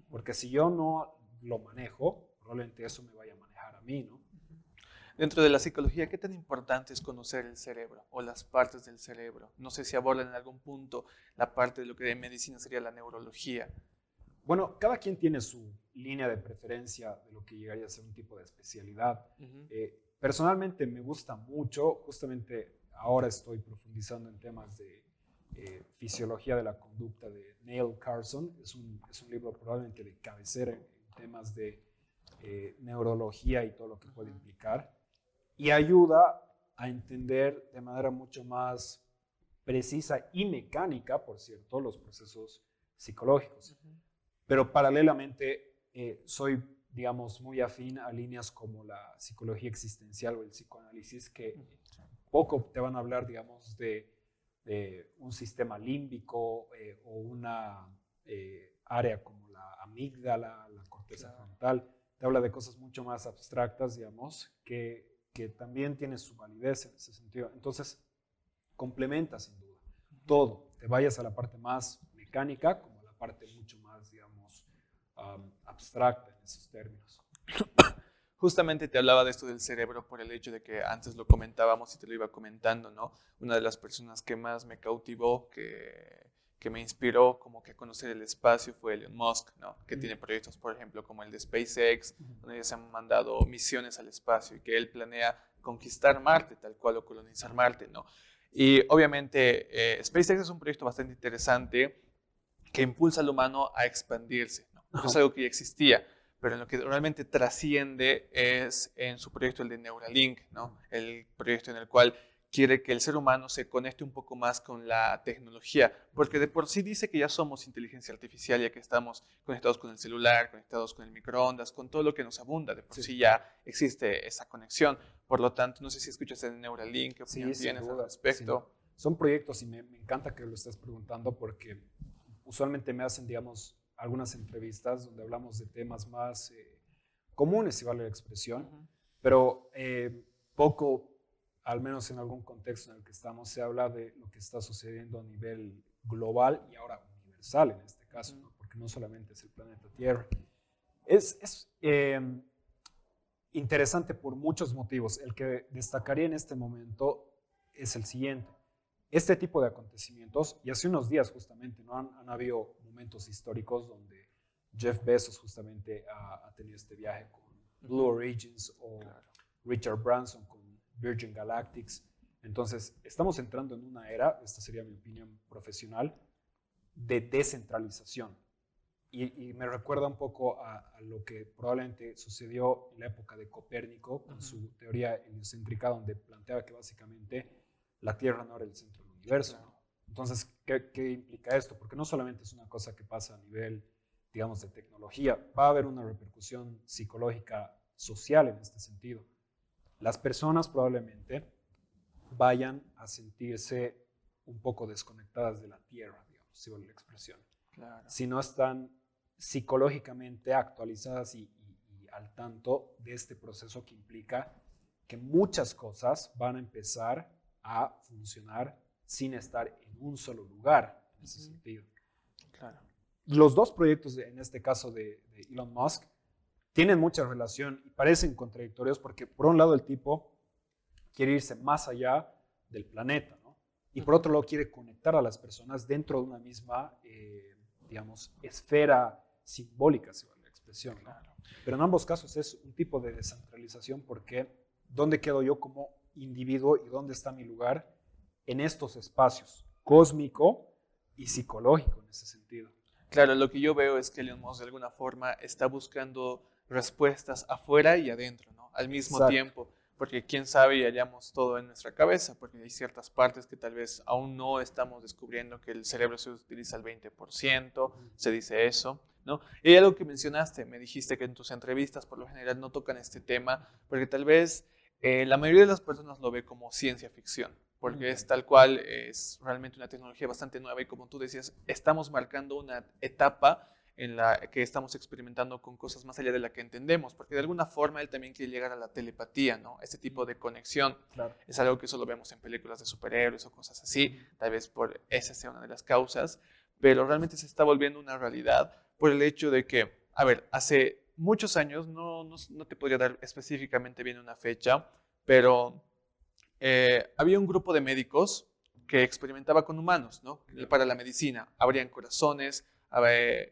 Porque si yo no lo manejo, probablemente eso me vaya a manejar a mí, ¿no? Dentro de la psicología, ¿qué tan importante es conocer el cerebro o las partes del cerebro? No sé si abordan en algún punto la parte de lo que en medicina sería la neurología. Bueno, cada quien tiene su línea de preferencia de lo que llegaría a ser un tipo de especialidad. Eh, personalmente me gusta mucho, justamente ahora estoy profundizando en temas de eh, fisiología de la conducta de Neil Carson. Es un, es un libro probablemente de cabecera en, temas de eh, neurología y todo lo que puede implicar y ayuda a entender de manera mucho más precisa y mecánica, por cierto, los procesos psicológicos. Pero paralelamente eh, soy, digamos, muy afín a líneas como la psicología existencial o el psicoanálisis, que poco te van a hablar, digamos, de, un sistema límbico eh, o una eh, área como la amígdala, la corteza frontal. Te habla de cosas mucho más abstractas, digamos, que que también tiene su validez en ese sentido. Entonces, complementa sin duda todo. Te vayas a la parte más mecánica como a la parte mucho más, digamos, abstracta en esos términos. [coughs] Justamente te hablaba de esto del cerebro por el hecho de que antes lo comentábamos y te lo iba comentando, ¿no? Una de las personas que más me cautivó, que que me inspiró como que a conocer el espacio fue Elon Musk, ¿no? que tiene proyectos, por ejemplo, como el de SpaceX, donde ya se han mandado misiones al espacio y que él planea conquistar Marte, tal cual, o colonizar Marte. ¿no? Y obviamente eh, SpaceX es un proyecto bastante interesante que impulsa al humano a expandirse. ¿no? Es algo que ya existía, pero en lo que realmente trasciende es en su proyecto, el de Neuralink, ¿no? el proyecto en el cual quiere que el ser humano se conecte un poco más con la tecnología, porque de por sí dice que ya somos inteligencia artificial, ya que estamos conectados con el celular, conectados con el microondas, con todo lo que nos abunda, de por sí, ya existe esa conexión. Por lo tanto, no sé si escuchas el Neuralink, qué opinión tienes al respecto. Son proyectos y me, encanta que lo estés preguntando porque usualmente me hacen, digamos, algunas entrevistas donde hablamos de temas más eh, comunes, si vale la expresión, pero eh, poco al menos en algún contexto en el que estamos, se habla de lo que está sucediendo a nivel global y ahora universal en este caso, porque no solamente es el planeta Tierra. Es, es em, interesante por muchos motivos. El que destacaría en este momento es el siguiente. Este tipo de acontecimientos, y hace unos días justamente, ¿no? han, habido momentos históricos donde Jeff Bezos justamente ha, tenido este viaje con Blue Origins o Richard Branson con Virgin Galactics. Entonces, estamos entrando en una era, esta sería mi opinión profesional, de descentralización. y, me recuerda un poco a, lo que probablemente sucedió en la época de Copérnico con su teoría heliocéntrica, donde planteaba que básicamente la Tierra no era el centro del universo. Entonces, ¿qué, ¿qué, implica esto? Porque no solamente es una cosa que pasa a nivel, digamos, de tecnología, va a haber una repercusión psicológica social en este sentido. Las personas probablemente vayan a sentirse un poco desconectadas de la Tierra, digamos, si la expresión. Si no están psicológicamente actualizadas y, al tanto de este proceso que implica que muchas cosas van a empezar a funcionar sin estar en un solo lugar, en ese sentido. Claro. Los dos proyectos, en este caso de, Elon Musk, tienen mucha relación y parecen contradictorios porque, por un lado, el tipo quiere irse más allá del planeta, ¿no? Y por otro lado, quiere conectar a las personas dentro de una misma, eh, digamos, esfera simbólica, si la expresión. Pero en ambos casos es un tipo de descentralización porque ¿dónde quedo yo como individuo y dónde está mi lugar en estos espacios cósmico y psicológico en ese sentido? Claro, lo que yo veo es que Elon Musk de alguna forma está buscando respuestas afuera y adentro, ¿no? Al mismo tiempo porque quién sabe y hallamos todo en nuestra cabeza, porque hay ciertas partes que tal vez aún no estamos descubriendo que el cerebro se utiliza al 20%, se dice eso, ¿no? Y algo que mencionaste, me dijiste que en tus entrevistas por lo general no tocan este tema, porque tal vez eh, la mayoría de las personas lo ve como ciencia ficción, porque es tal cual, es realmente una tecnología bastante nueva y como tú decías, estamos marcando una etapa en la que estamos experimentando con cosas más allá de la que entendemos, porque de alguna forma él también quiere llegar a la telepatía, ¿no? Este tipo de conexión. Es algo que solo vemos en películas de superhéroes o cosas así, tal vez por esa sea una de las causas, pero realmente se está volviendo una realidad por el hecho de que, a ver, hace muchos años, no, no, te podría dar específicamente bien una fecha, pero eh, había un grupo de médicos que experimentaba con humanos, ¿no? Para la medicina. Abrían corazones,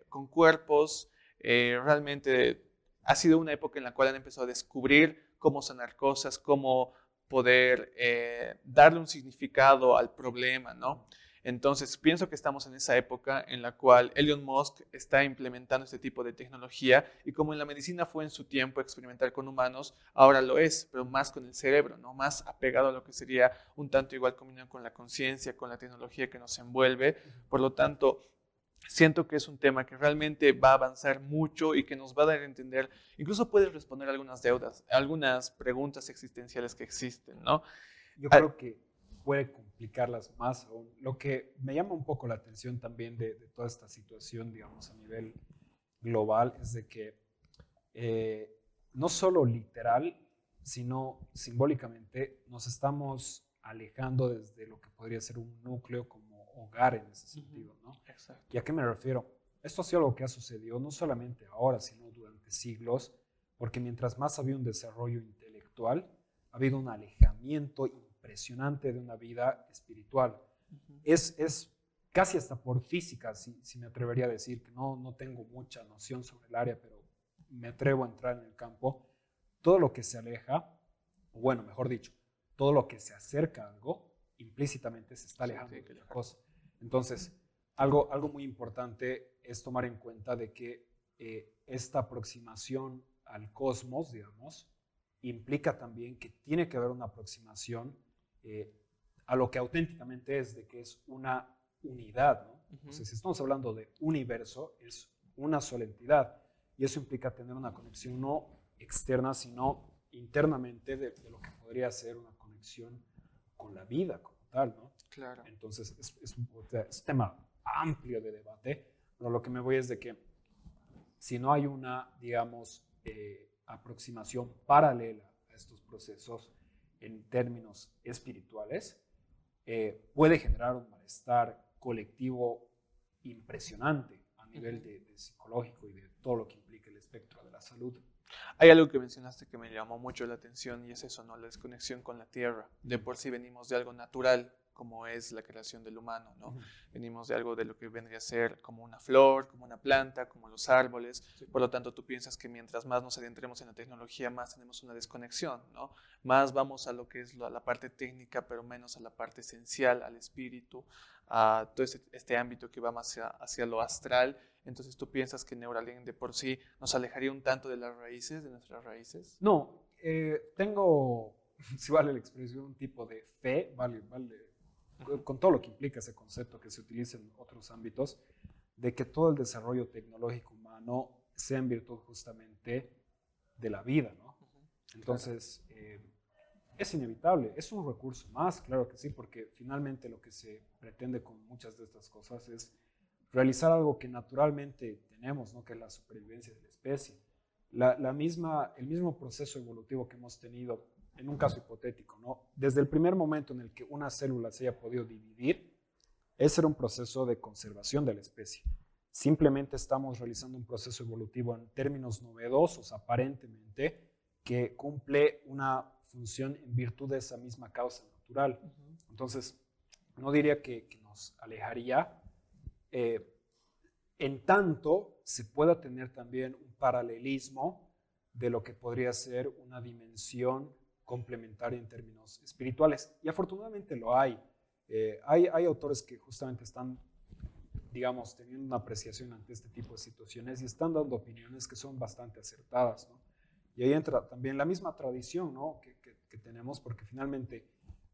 con cuerpos. Eh, realmente ha sido una época en la cual han empezado a descubrir cómo sanar cosas, cómo poder eh, darle un significado al problema, ¿no? Entonces, pienso que estamos en esa época en la cual Elon Musk está implementando este tipo de tecnología y como en la medicina fue en su tiempo experimentar con humanos, ahora lo es, pero más con el cerebro, ¿no? Más apegado a lo que sería un tanto igual combinado con la conciencia, con la tecnología que nos envuelve. Por lo tanto, siento que es un tema que realmente va a avanzar mucho y que nos va a dar a entender, incluso puede responder algunas deudas, algunas preguntas existenciales que existen, ¿no? Yo creo que puede complicarlas más aún. Lo que me llama un poco la atención también de, toda esta situación, digamos, a nivel global, es de que eh, no solo literal, sino simbólicamente nos estamos alejando desde lo que podría ser un núcleo como hogar en ese sentido, ¿no? Exacto. ¿Y a qué me refiero? Esto ha sido algo que ha sucedido no solamente ahora, sino durante siglos, porque mientras más había un desarrollo intelectual, ha habido un alejamiento impresionante de una vida espiritual. es, es casi hasta por física, si, si, me atrevería a decir, que no, no tengo mucha noción sobre el área, pero me atrevo a entrar en el campo, todo lo que se aleja, o bueno, mejor dicho, todo lo que se acerca a algo, implícitamente se está alejando de la cosa. Entonces, algo, algo muy importante es tomar en cuenta de que eh, esta aproximación al cosmos, digamos, implica también que tiene que haber una aproximación eh, a lo que auténticamente es, de que es una unidad. ¿no? Entonces, si estamos hablando de universo, es una sola entidad. Y eso implica tener una conexión no externa, sino internamente de, de lo que podría ser una conexión con la vida como tal, ¿no? Claro. Entonces, es, un, tema amplio de debate, pero lo que me voy es de que si no hay una, digamos, eh, aproximación paralela a estos procesos en términos espirituales, eh, puede generar un malestar colectivo impresionante a nivel de, de, psicológico y de todo lo que implica el espectro de la salud. Hay algo que mencionaste que me llamó mucho la atención y es eso, ¿no? La desconexión con la tierra. De por sí venimos de algo natural, como es la creación del humano, ¿no? Venimos de algo de lo que vendría a ser como una flor, como una planta, como los árboles. Por lo tanto, tú piensas que mientras más nos adentremos en la tecnología, más tenemos una desconexión, ¿no? Más vamos a lo que es la parte técnica, pero menos a la parte esencial, al espíritu, a todo este, este ámbito que va más hacia, hacia lo astral Entonces, ¿tú piensas que Neuralink de por sí nos alejaría un tanto de las raíces, de nuestras raíces? No, eh, tengo, [laughs] si vale la expresión, un tipo de fe, vale, vale, con todo lo que implica ese concepto que se utiliza en otros ámbitos, de que todo el desarrollo tecnológico humano sea en virtud justamente de la vida, ¿no? Entonces, eh, es inevitable, es un recurso más, claro que sí, porque finalmente lo que se pretende con muchas de estas cosas es realizar algo que naturalmente tenemos, ¿no? que es la supervivencia de la especie. La, la, misma, el mismo proceso evolutivo que hemos tenido en un caso hipotético, ¿no? desde el primer momento en el que una célula se haya podido dividir, ese era un proceso de conservación de la especie. Simplemente estamos realizando un proceso evolutivo en términos novedosos, aparentemente, que cumple una función en virtud de esa misma causa natural. Entonces, no diría que, nos alejaría, eh, en tanto se pueda tener también un paralelismo de lo que podría ser una dimensión complementaria en términos espirituales. Y afortunadamente lo hay. Eh, hay, hay autores que justamente están digamos, teniendo una apreciación ante este tipo de situaciones y están dando opiniones que son bastante acertadas. ¿no? Y ahí entra también la misma tradición ¿no? que, que, tenemos, porque finalmente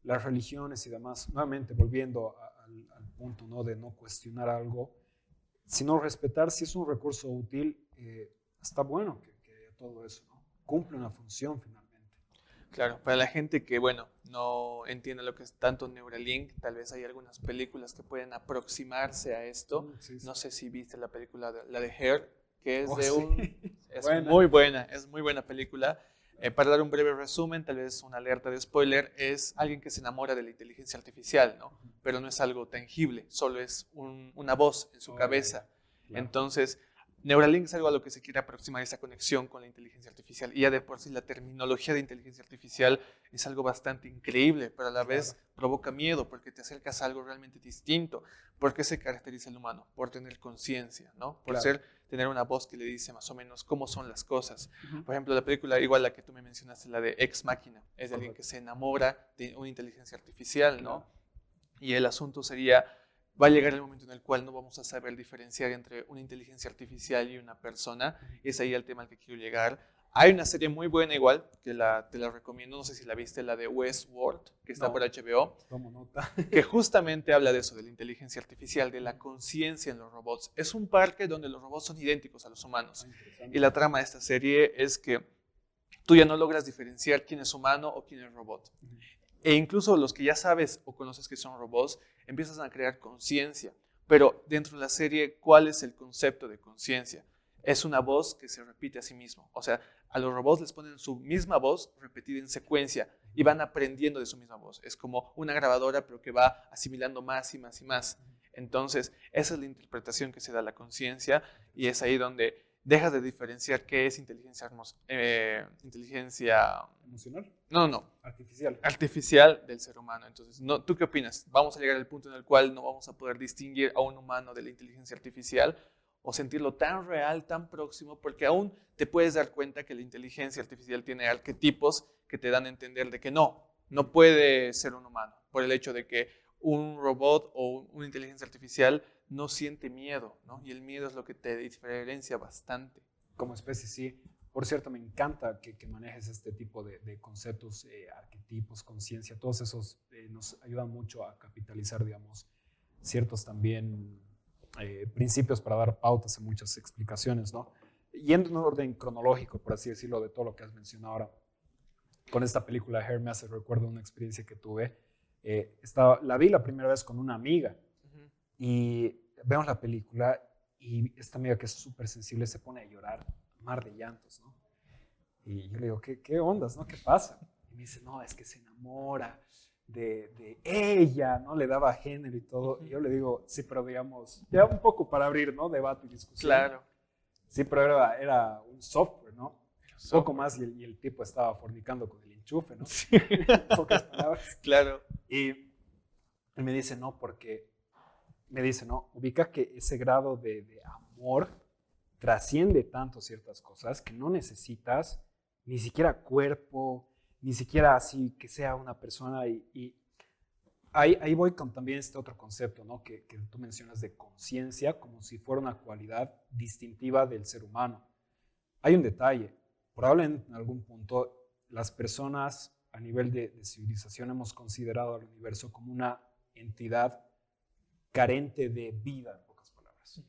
las religiones y demás, nuevamente volviendo al, al, punto ¿no? de no cuestionar algo, sino respetar si es un recurso útil, eh, está bueno que, que todo eso ¿no? cumple una función finalmente. Claro, para la gente que, bueno, no entiende lo que es tanto Neuralink, tal vez hay algunas películas que pueden aproximarse a esto. Mm, no sé si viste la película, la de Hair, que es oh, de un... [laughs] Es muy buena, es muy buena película. Eh, para dar un breve resumen, tal vez una alerta de spoiler, es alguien que se enamora de la inteligencia artificial, ¿no? Pero no es algo tangible, solo es una voz en su cabeza. Entonces, Neuralink es algo a lo que se quiere aproximar esa conexión con la inteligencia artificial. Y ya de por sí la terminología de inteligencia artificial es algo bastante increíble, pero a la vez provoca miedo porque te acercas a algo realmente distinto. ¿Por qué se caracteriza el humano? Por tener conciencia, ¿no? Por ser, tener una voz que le dice más o menos cómo son las cosas. Por ejemplo, la película, igual la que tú me mencionaste, la de Ex Máquina, es de alguien que se enamora de una inteligencia artificial, ¿no? Y el asunto sería va a llegar el momento en el cual no vamos a saber diferenciar entre una inteligencia artificial y una persona. Es ahí el tema al que quiero llegar. Hay una serie muy buena igual, que la, te la recomiendo, no sé si la viste, la de Westworld, que está por HBO, nota. que [laughs] justamente habla de eso, de la inteligencia artificial, de la conciencia en los robots. Es un parque donde los robots son idénticos a los humanos. Ah, y la trama de esta serie es que tú ya no logras diferenciar quién es humano o quién es robot. E incluso los que ya sabes o conoces que son robots, empiezas a crear conciencia. Pero dentro de la serie, ¿cuál es el concepto de conciencia? Es una voz que se repite a sí mismo. O sea, a los robots les ponen su misma voz repetida en secuencia y van aprendiendo de su misma voz. Es como una grabadora, pero que va asimilando más y más y más. Entonces, esa es la interpretación que se da a la conciencia y es ahí donde deja de diferenciar qué es inteligencia, eh, inteligencia emocional. No, no. Artificial. Artificial del ser humano. Entonces, no, ¿tú qué opinas? ¿Vamos a llegar al punto en el cual no vamos a poder distinguir a un humano de la inteligencia artificial o sentirlo tan real, tan próximo? Porque aún te puedes dar cuenta que la inteligencia artificial tiene arquetipos que te dan a entender de que no, no puede ser un humano, por el hecho de que un robot o una inteligencia artificial no siente miedo, ¿no? Y el miedo es lo que te diferencia bastante. Como especie, sí. Por cierto, me encanta que, manejes este tipo de, conceptos, eh, arquetipos, conciencia, todos esos eh, nos ayudan mucho a capitalizar, digamos, ciertos también eh, principios para dar pautas a muchas explicaciones, ¿no? Yendo en un orden cronológico, por así decirlo, de todo lo que has mencionado ahora, con esta película hace recuerdo una experiencia que tuve. Estaba, la vi la primera vez con una amiga y vemos la película y esta amiga que es súper sensible se pone a llorar, mar de llantos, ¿no? Y yo le digo, ¿qué, qué ondas, no? ¿Qué pasa? Y me dice, no, es que se enamora de, de ella, ¿no? Le daba género y todo. Y yo le digo, sí, pero digamos, ya un poco para abrir, ¿no? Debate y discusión. Claro. Sí, pero era, era un software, ¿no? Un poco más y el, y el, tipo estaba fornicando con el enchufe, ¿no? [laughs] Sí. [laughs] Pocas palabras. Claro. Y me dice, no, porque me dice, ¿no? Ubica que ese grado de, amor trasciende tanto ciertas cosas que no necesitas ni siquiera cuerpo, ni siquiera así que sea una persona y, ahí, ahí voy con también este otro concepto, ¿no? Que, que tú mencionas de conciencia como si fuera una cualidad distintiva del ser humano. Hay un detalle, probablemente en algún punto las personas a nivel de, de civilización hemos considerado al universo como una entidad carente de vida, en pocas palabras.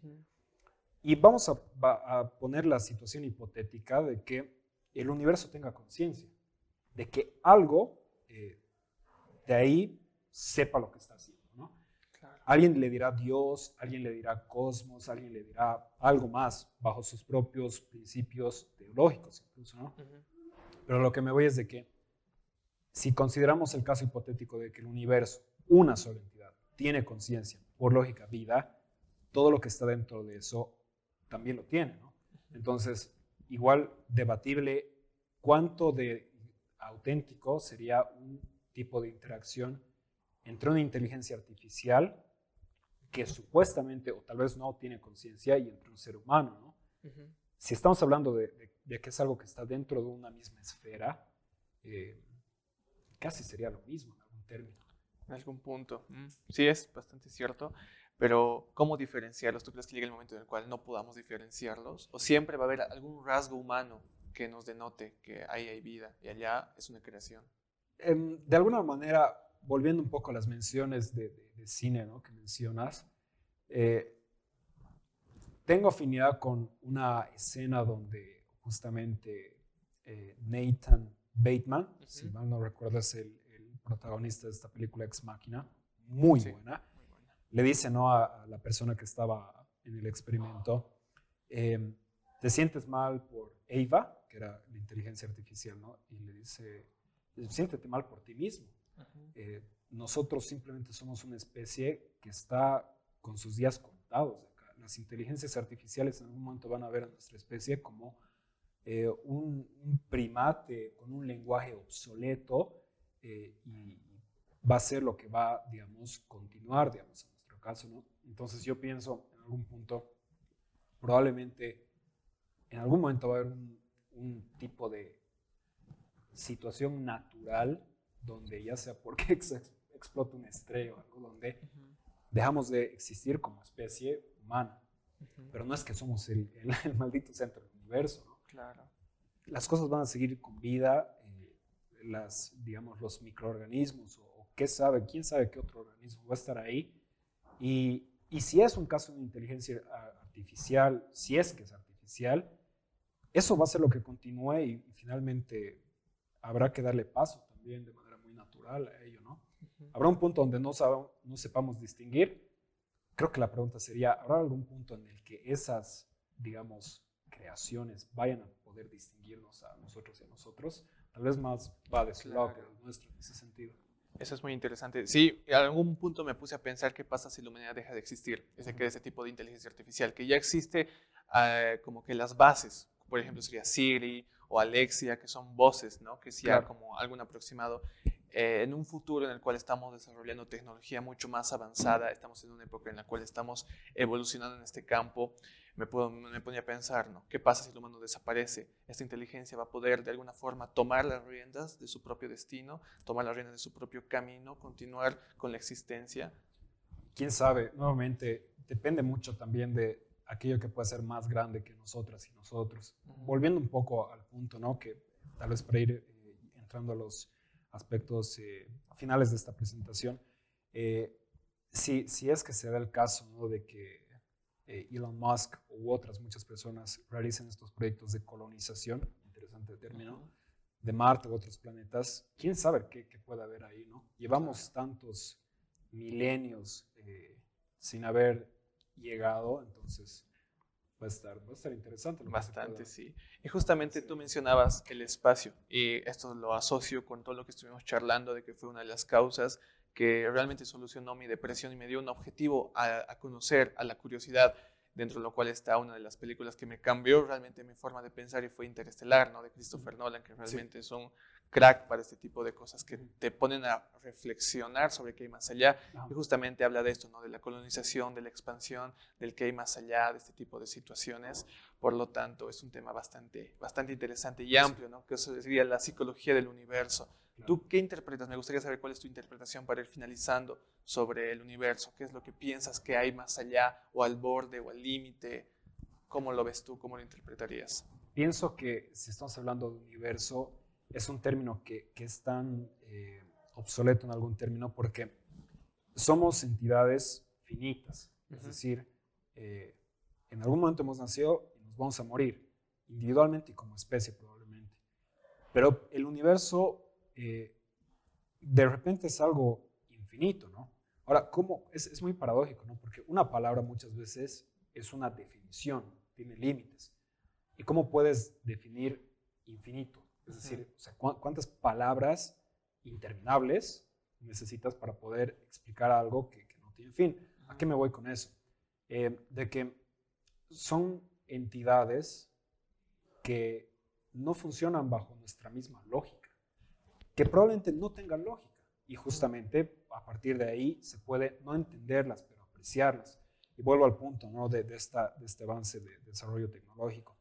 Y vamos a, a, poner la situación hipotética de que el universo tenga conciencia, de que algo eh, de ahí sepa lo que está haciendo. ¿no? Claro. Alguien le dirá Dios, alguien le dirá cosmos, alguien le dirá algo más bajo sus propios principios teológicos incluso. ¿no? Uh -huh. Pero lo que me voy es de que si consideramos el caso hipotético de que el universo, una sola entidad, tiene conciencia, por lógica, vida, todo lo que está dentro de eso también lo tiene. ¿no? Entonces, igual debatible cuánto de auténtico sería un tipo de interacción entre una inteligencia artificial que supuestamente o tal vez no tiene conciencia y entre un ser humano. ¿no? Uh -huh. Si estamos hablando de, de, de, que es algo que está dentro de una misma esfera, eh, casi sería lo mismo en algún término. En algún punto. Mm, sí, es bastante cierto. Pero, ¿cómo diferenciarlos? ¿Tú crees que llega el momento en el cual no podamos diferenciarlos? ¿O siempre va a haber algún rasgo humano que nos denote que ahí hay vida y allá es una creación? Eh, de alguna manera, volviendo un poco a las menciones de, de, de cine ¿no? que mencionas, eh, tengo afinidad con una escena donde justamente eh, Nathan Bateman, uh -huh. si mal no recuerdo, es el, el, protagonista de esta película Ex Máquina, muy, sí, buena. muy, buena. Le dice ¿no? a, a, la persona que estaba en el experimento, eh, ¿te sientes mal por Ava, que era la inteligencia artificial, ¿no? Y le dice, siéntete mal por ti mismo. Uh -huh. eh, nosotros simplemente somos una especie que está con sus días contados. Las inteligencias artificiales en algún momento van a ver a nuestra especie como eh, un, un, primate con un lenguaje obsoleto eh, y va a ser lo que va, digamos, continuar, digamos, en nuestro caso, ¿no? Entonces yo pienso en algún punto, probablemente en algún momento va a haber un, un tipo de situación natural donde ya sea porque [laughs] ex explota una estrella o algo, donde uh -huh. dejamos de existir como especie humana. Uh -huh. Pero no es que somos el, el, [laughs] el, maldito centro del universo, ¿no? Claro. Las cosas van a seguir con vida, eh, las, digamos, los microorganismos, o, o, qué sabe, quién sabe qué otro organismo va a estar ahí. Y, y si es un caso de inteligencia artificial, si es que es artificial, eso va a ser lo que continúe y, y finalmente habrá que darle paso también de manera muy natural a ello, ¿no? Uh -huh. Habrá un punto donde no, no sepamos distinguir. Creo que la pregunta sería, ¿habrá algún punto en el que esas, digamos, creaciones vayan a poder distinguirnos a nosotros y a nosotros? Tal vez más va de su claro. lado que el nuestro en ese sentido. Eso es muy interesante. Sí, en algún punto me puse a pensar qué pasa si la humanidad deja de existir, ese, -huh. ese tipo de inteligencia artificial, que ya existe uh, como que las bases, por ejemplo, sería Siri o Alexia, que son voces, ¿no? Que sea claro. como algún aproximado. Eh, en un futuro en el cual estamos desarrollando tecnología mucho más avanzada, estamos en una época en la cual estamos evolucionando en este campo, me, puedo, me ponía a pensar, ¿no? ¿Qué pasa si el humano desaparece? ¿Esta inteligencia va a poder de alguna forma tomar las riendas de su propio destino, tomar las riendas de su propio camino, continuar con la existencia? ¿Quién sabe? Nuevamente, depende mucho también de aquello que puede ser más grande que nosotras y nosotros. Volviendo un poco al punto, ¿no? Que tal vez para ir eh, entrando a los aspectos eh, finales de esta presentación, eh, si, si, es que se da el caso ¿no? de que eh, Elon Musk u otras muchas personas realicen estos proyectos de colonización, interesante término, de Marte u otros planetas, quién sabe qué, qué puede haber ahí, ¿no? Llevamos tantos milenios eh, sin haber llegado, entonces va a estar, va a estar interesante. Bastante, sí. Y justamente sí. tú mencionabas el espacio, y esto lo asocio con todo lo que estuvimos charlando, de que fue una de las causas que realmente solucionó mi depresión y me dio un objetivo a, a conocer, a la curiosidad, dentro de lo cual está una de las películas que me cambió realmente mi forma de pensar y fue Interestelar, ¿no? De Christopher Nolan, que realmente sí. es un crack para este tipo de cosas que te ponen a reflexionar sobre qué hay más allá. Y justamente habla de esto, ¿no? De la colonización, de la expansión, del que hay más allá, de este tipo de situaciones. Por lo tanto, es un tema bastante, bastante interesante y amplio, ¿no? Que eso sería la psicología del universo, ¿Tú qué interpretas? Me gustaría saber cuál es tu interpretación para ir finalizando sobre el universo. ¿Qué es lo que piensas que hay más allá o al borde o al límite? ¿Cómo lo ves tú? ¿Cómo lo interpretarías? Pienso que si estamos hablando de universo, es un término que, que es tan eh, obsoleto en algún término porque somos entidades finitas. Es decir, eh, en algún momento hemos nacido y nos vamos a morir, individualmente y como especie probablemente. Pero el universo eh, de repente es algo infinito, ¿no? Ahora, ¿cómo? Es, es, muy paradójico, ¿no? Porque una palabra muchas veces es una definición, tiene límites. ¿Y cómo puedes definir infinito? Es decir, ¿cuántas palabras interminables necesitas para poder explicar algo que, no tiene fin? ¿A qué me voy con eso? Eh, de que son entidades que no funcionan bajo nuestra misma lógica, que probablemente no tengan lógica. Y justamente a partir de ahí se puede no entenderlas, pero apreciarlas. Y vuelvo al punto ¿no? de, de, esta, de este avance de desarrollo tecnológico.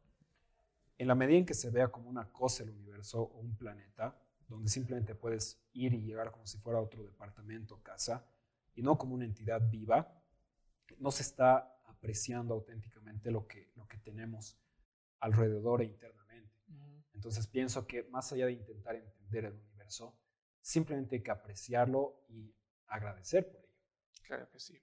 En la medida en que se vea como una cosa el universo o un planeta, donde simplemente puedes ir y llegar como si fuera otro departamento o casa, y no como una entidad viva, no se está apreciando auténticamente lo que, lo que tenemos alrededor e internamente. Entonces pienso que más allá de intentar entender el universo, simplemente hay que apreciarlo y agradecer por ello. Claro que sí.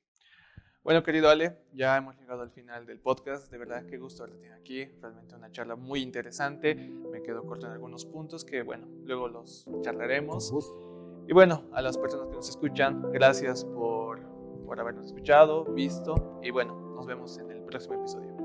Bueno, querido Ale, ya hemos llegado al final del podcast. De verdad, qué gusto verte aquí. Realmente una charla muy interesante. Me quedo corto en algunos puntos que, bueno, luego los charlaremos. Y bueno, a las personas que nos escuchan, gracias por, por habernos escuchado, visto. Y bueno, nos vemos en el próximo episodio.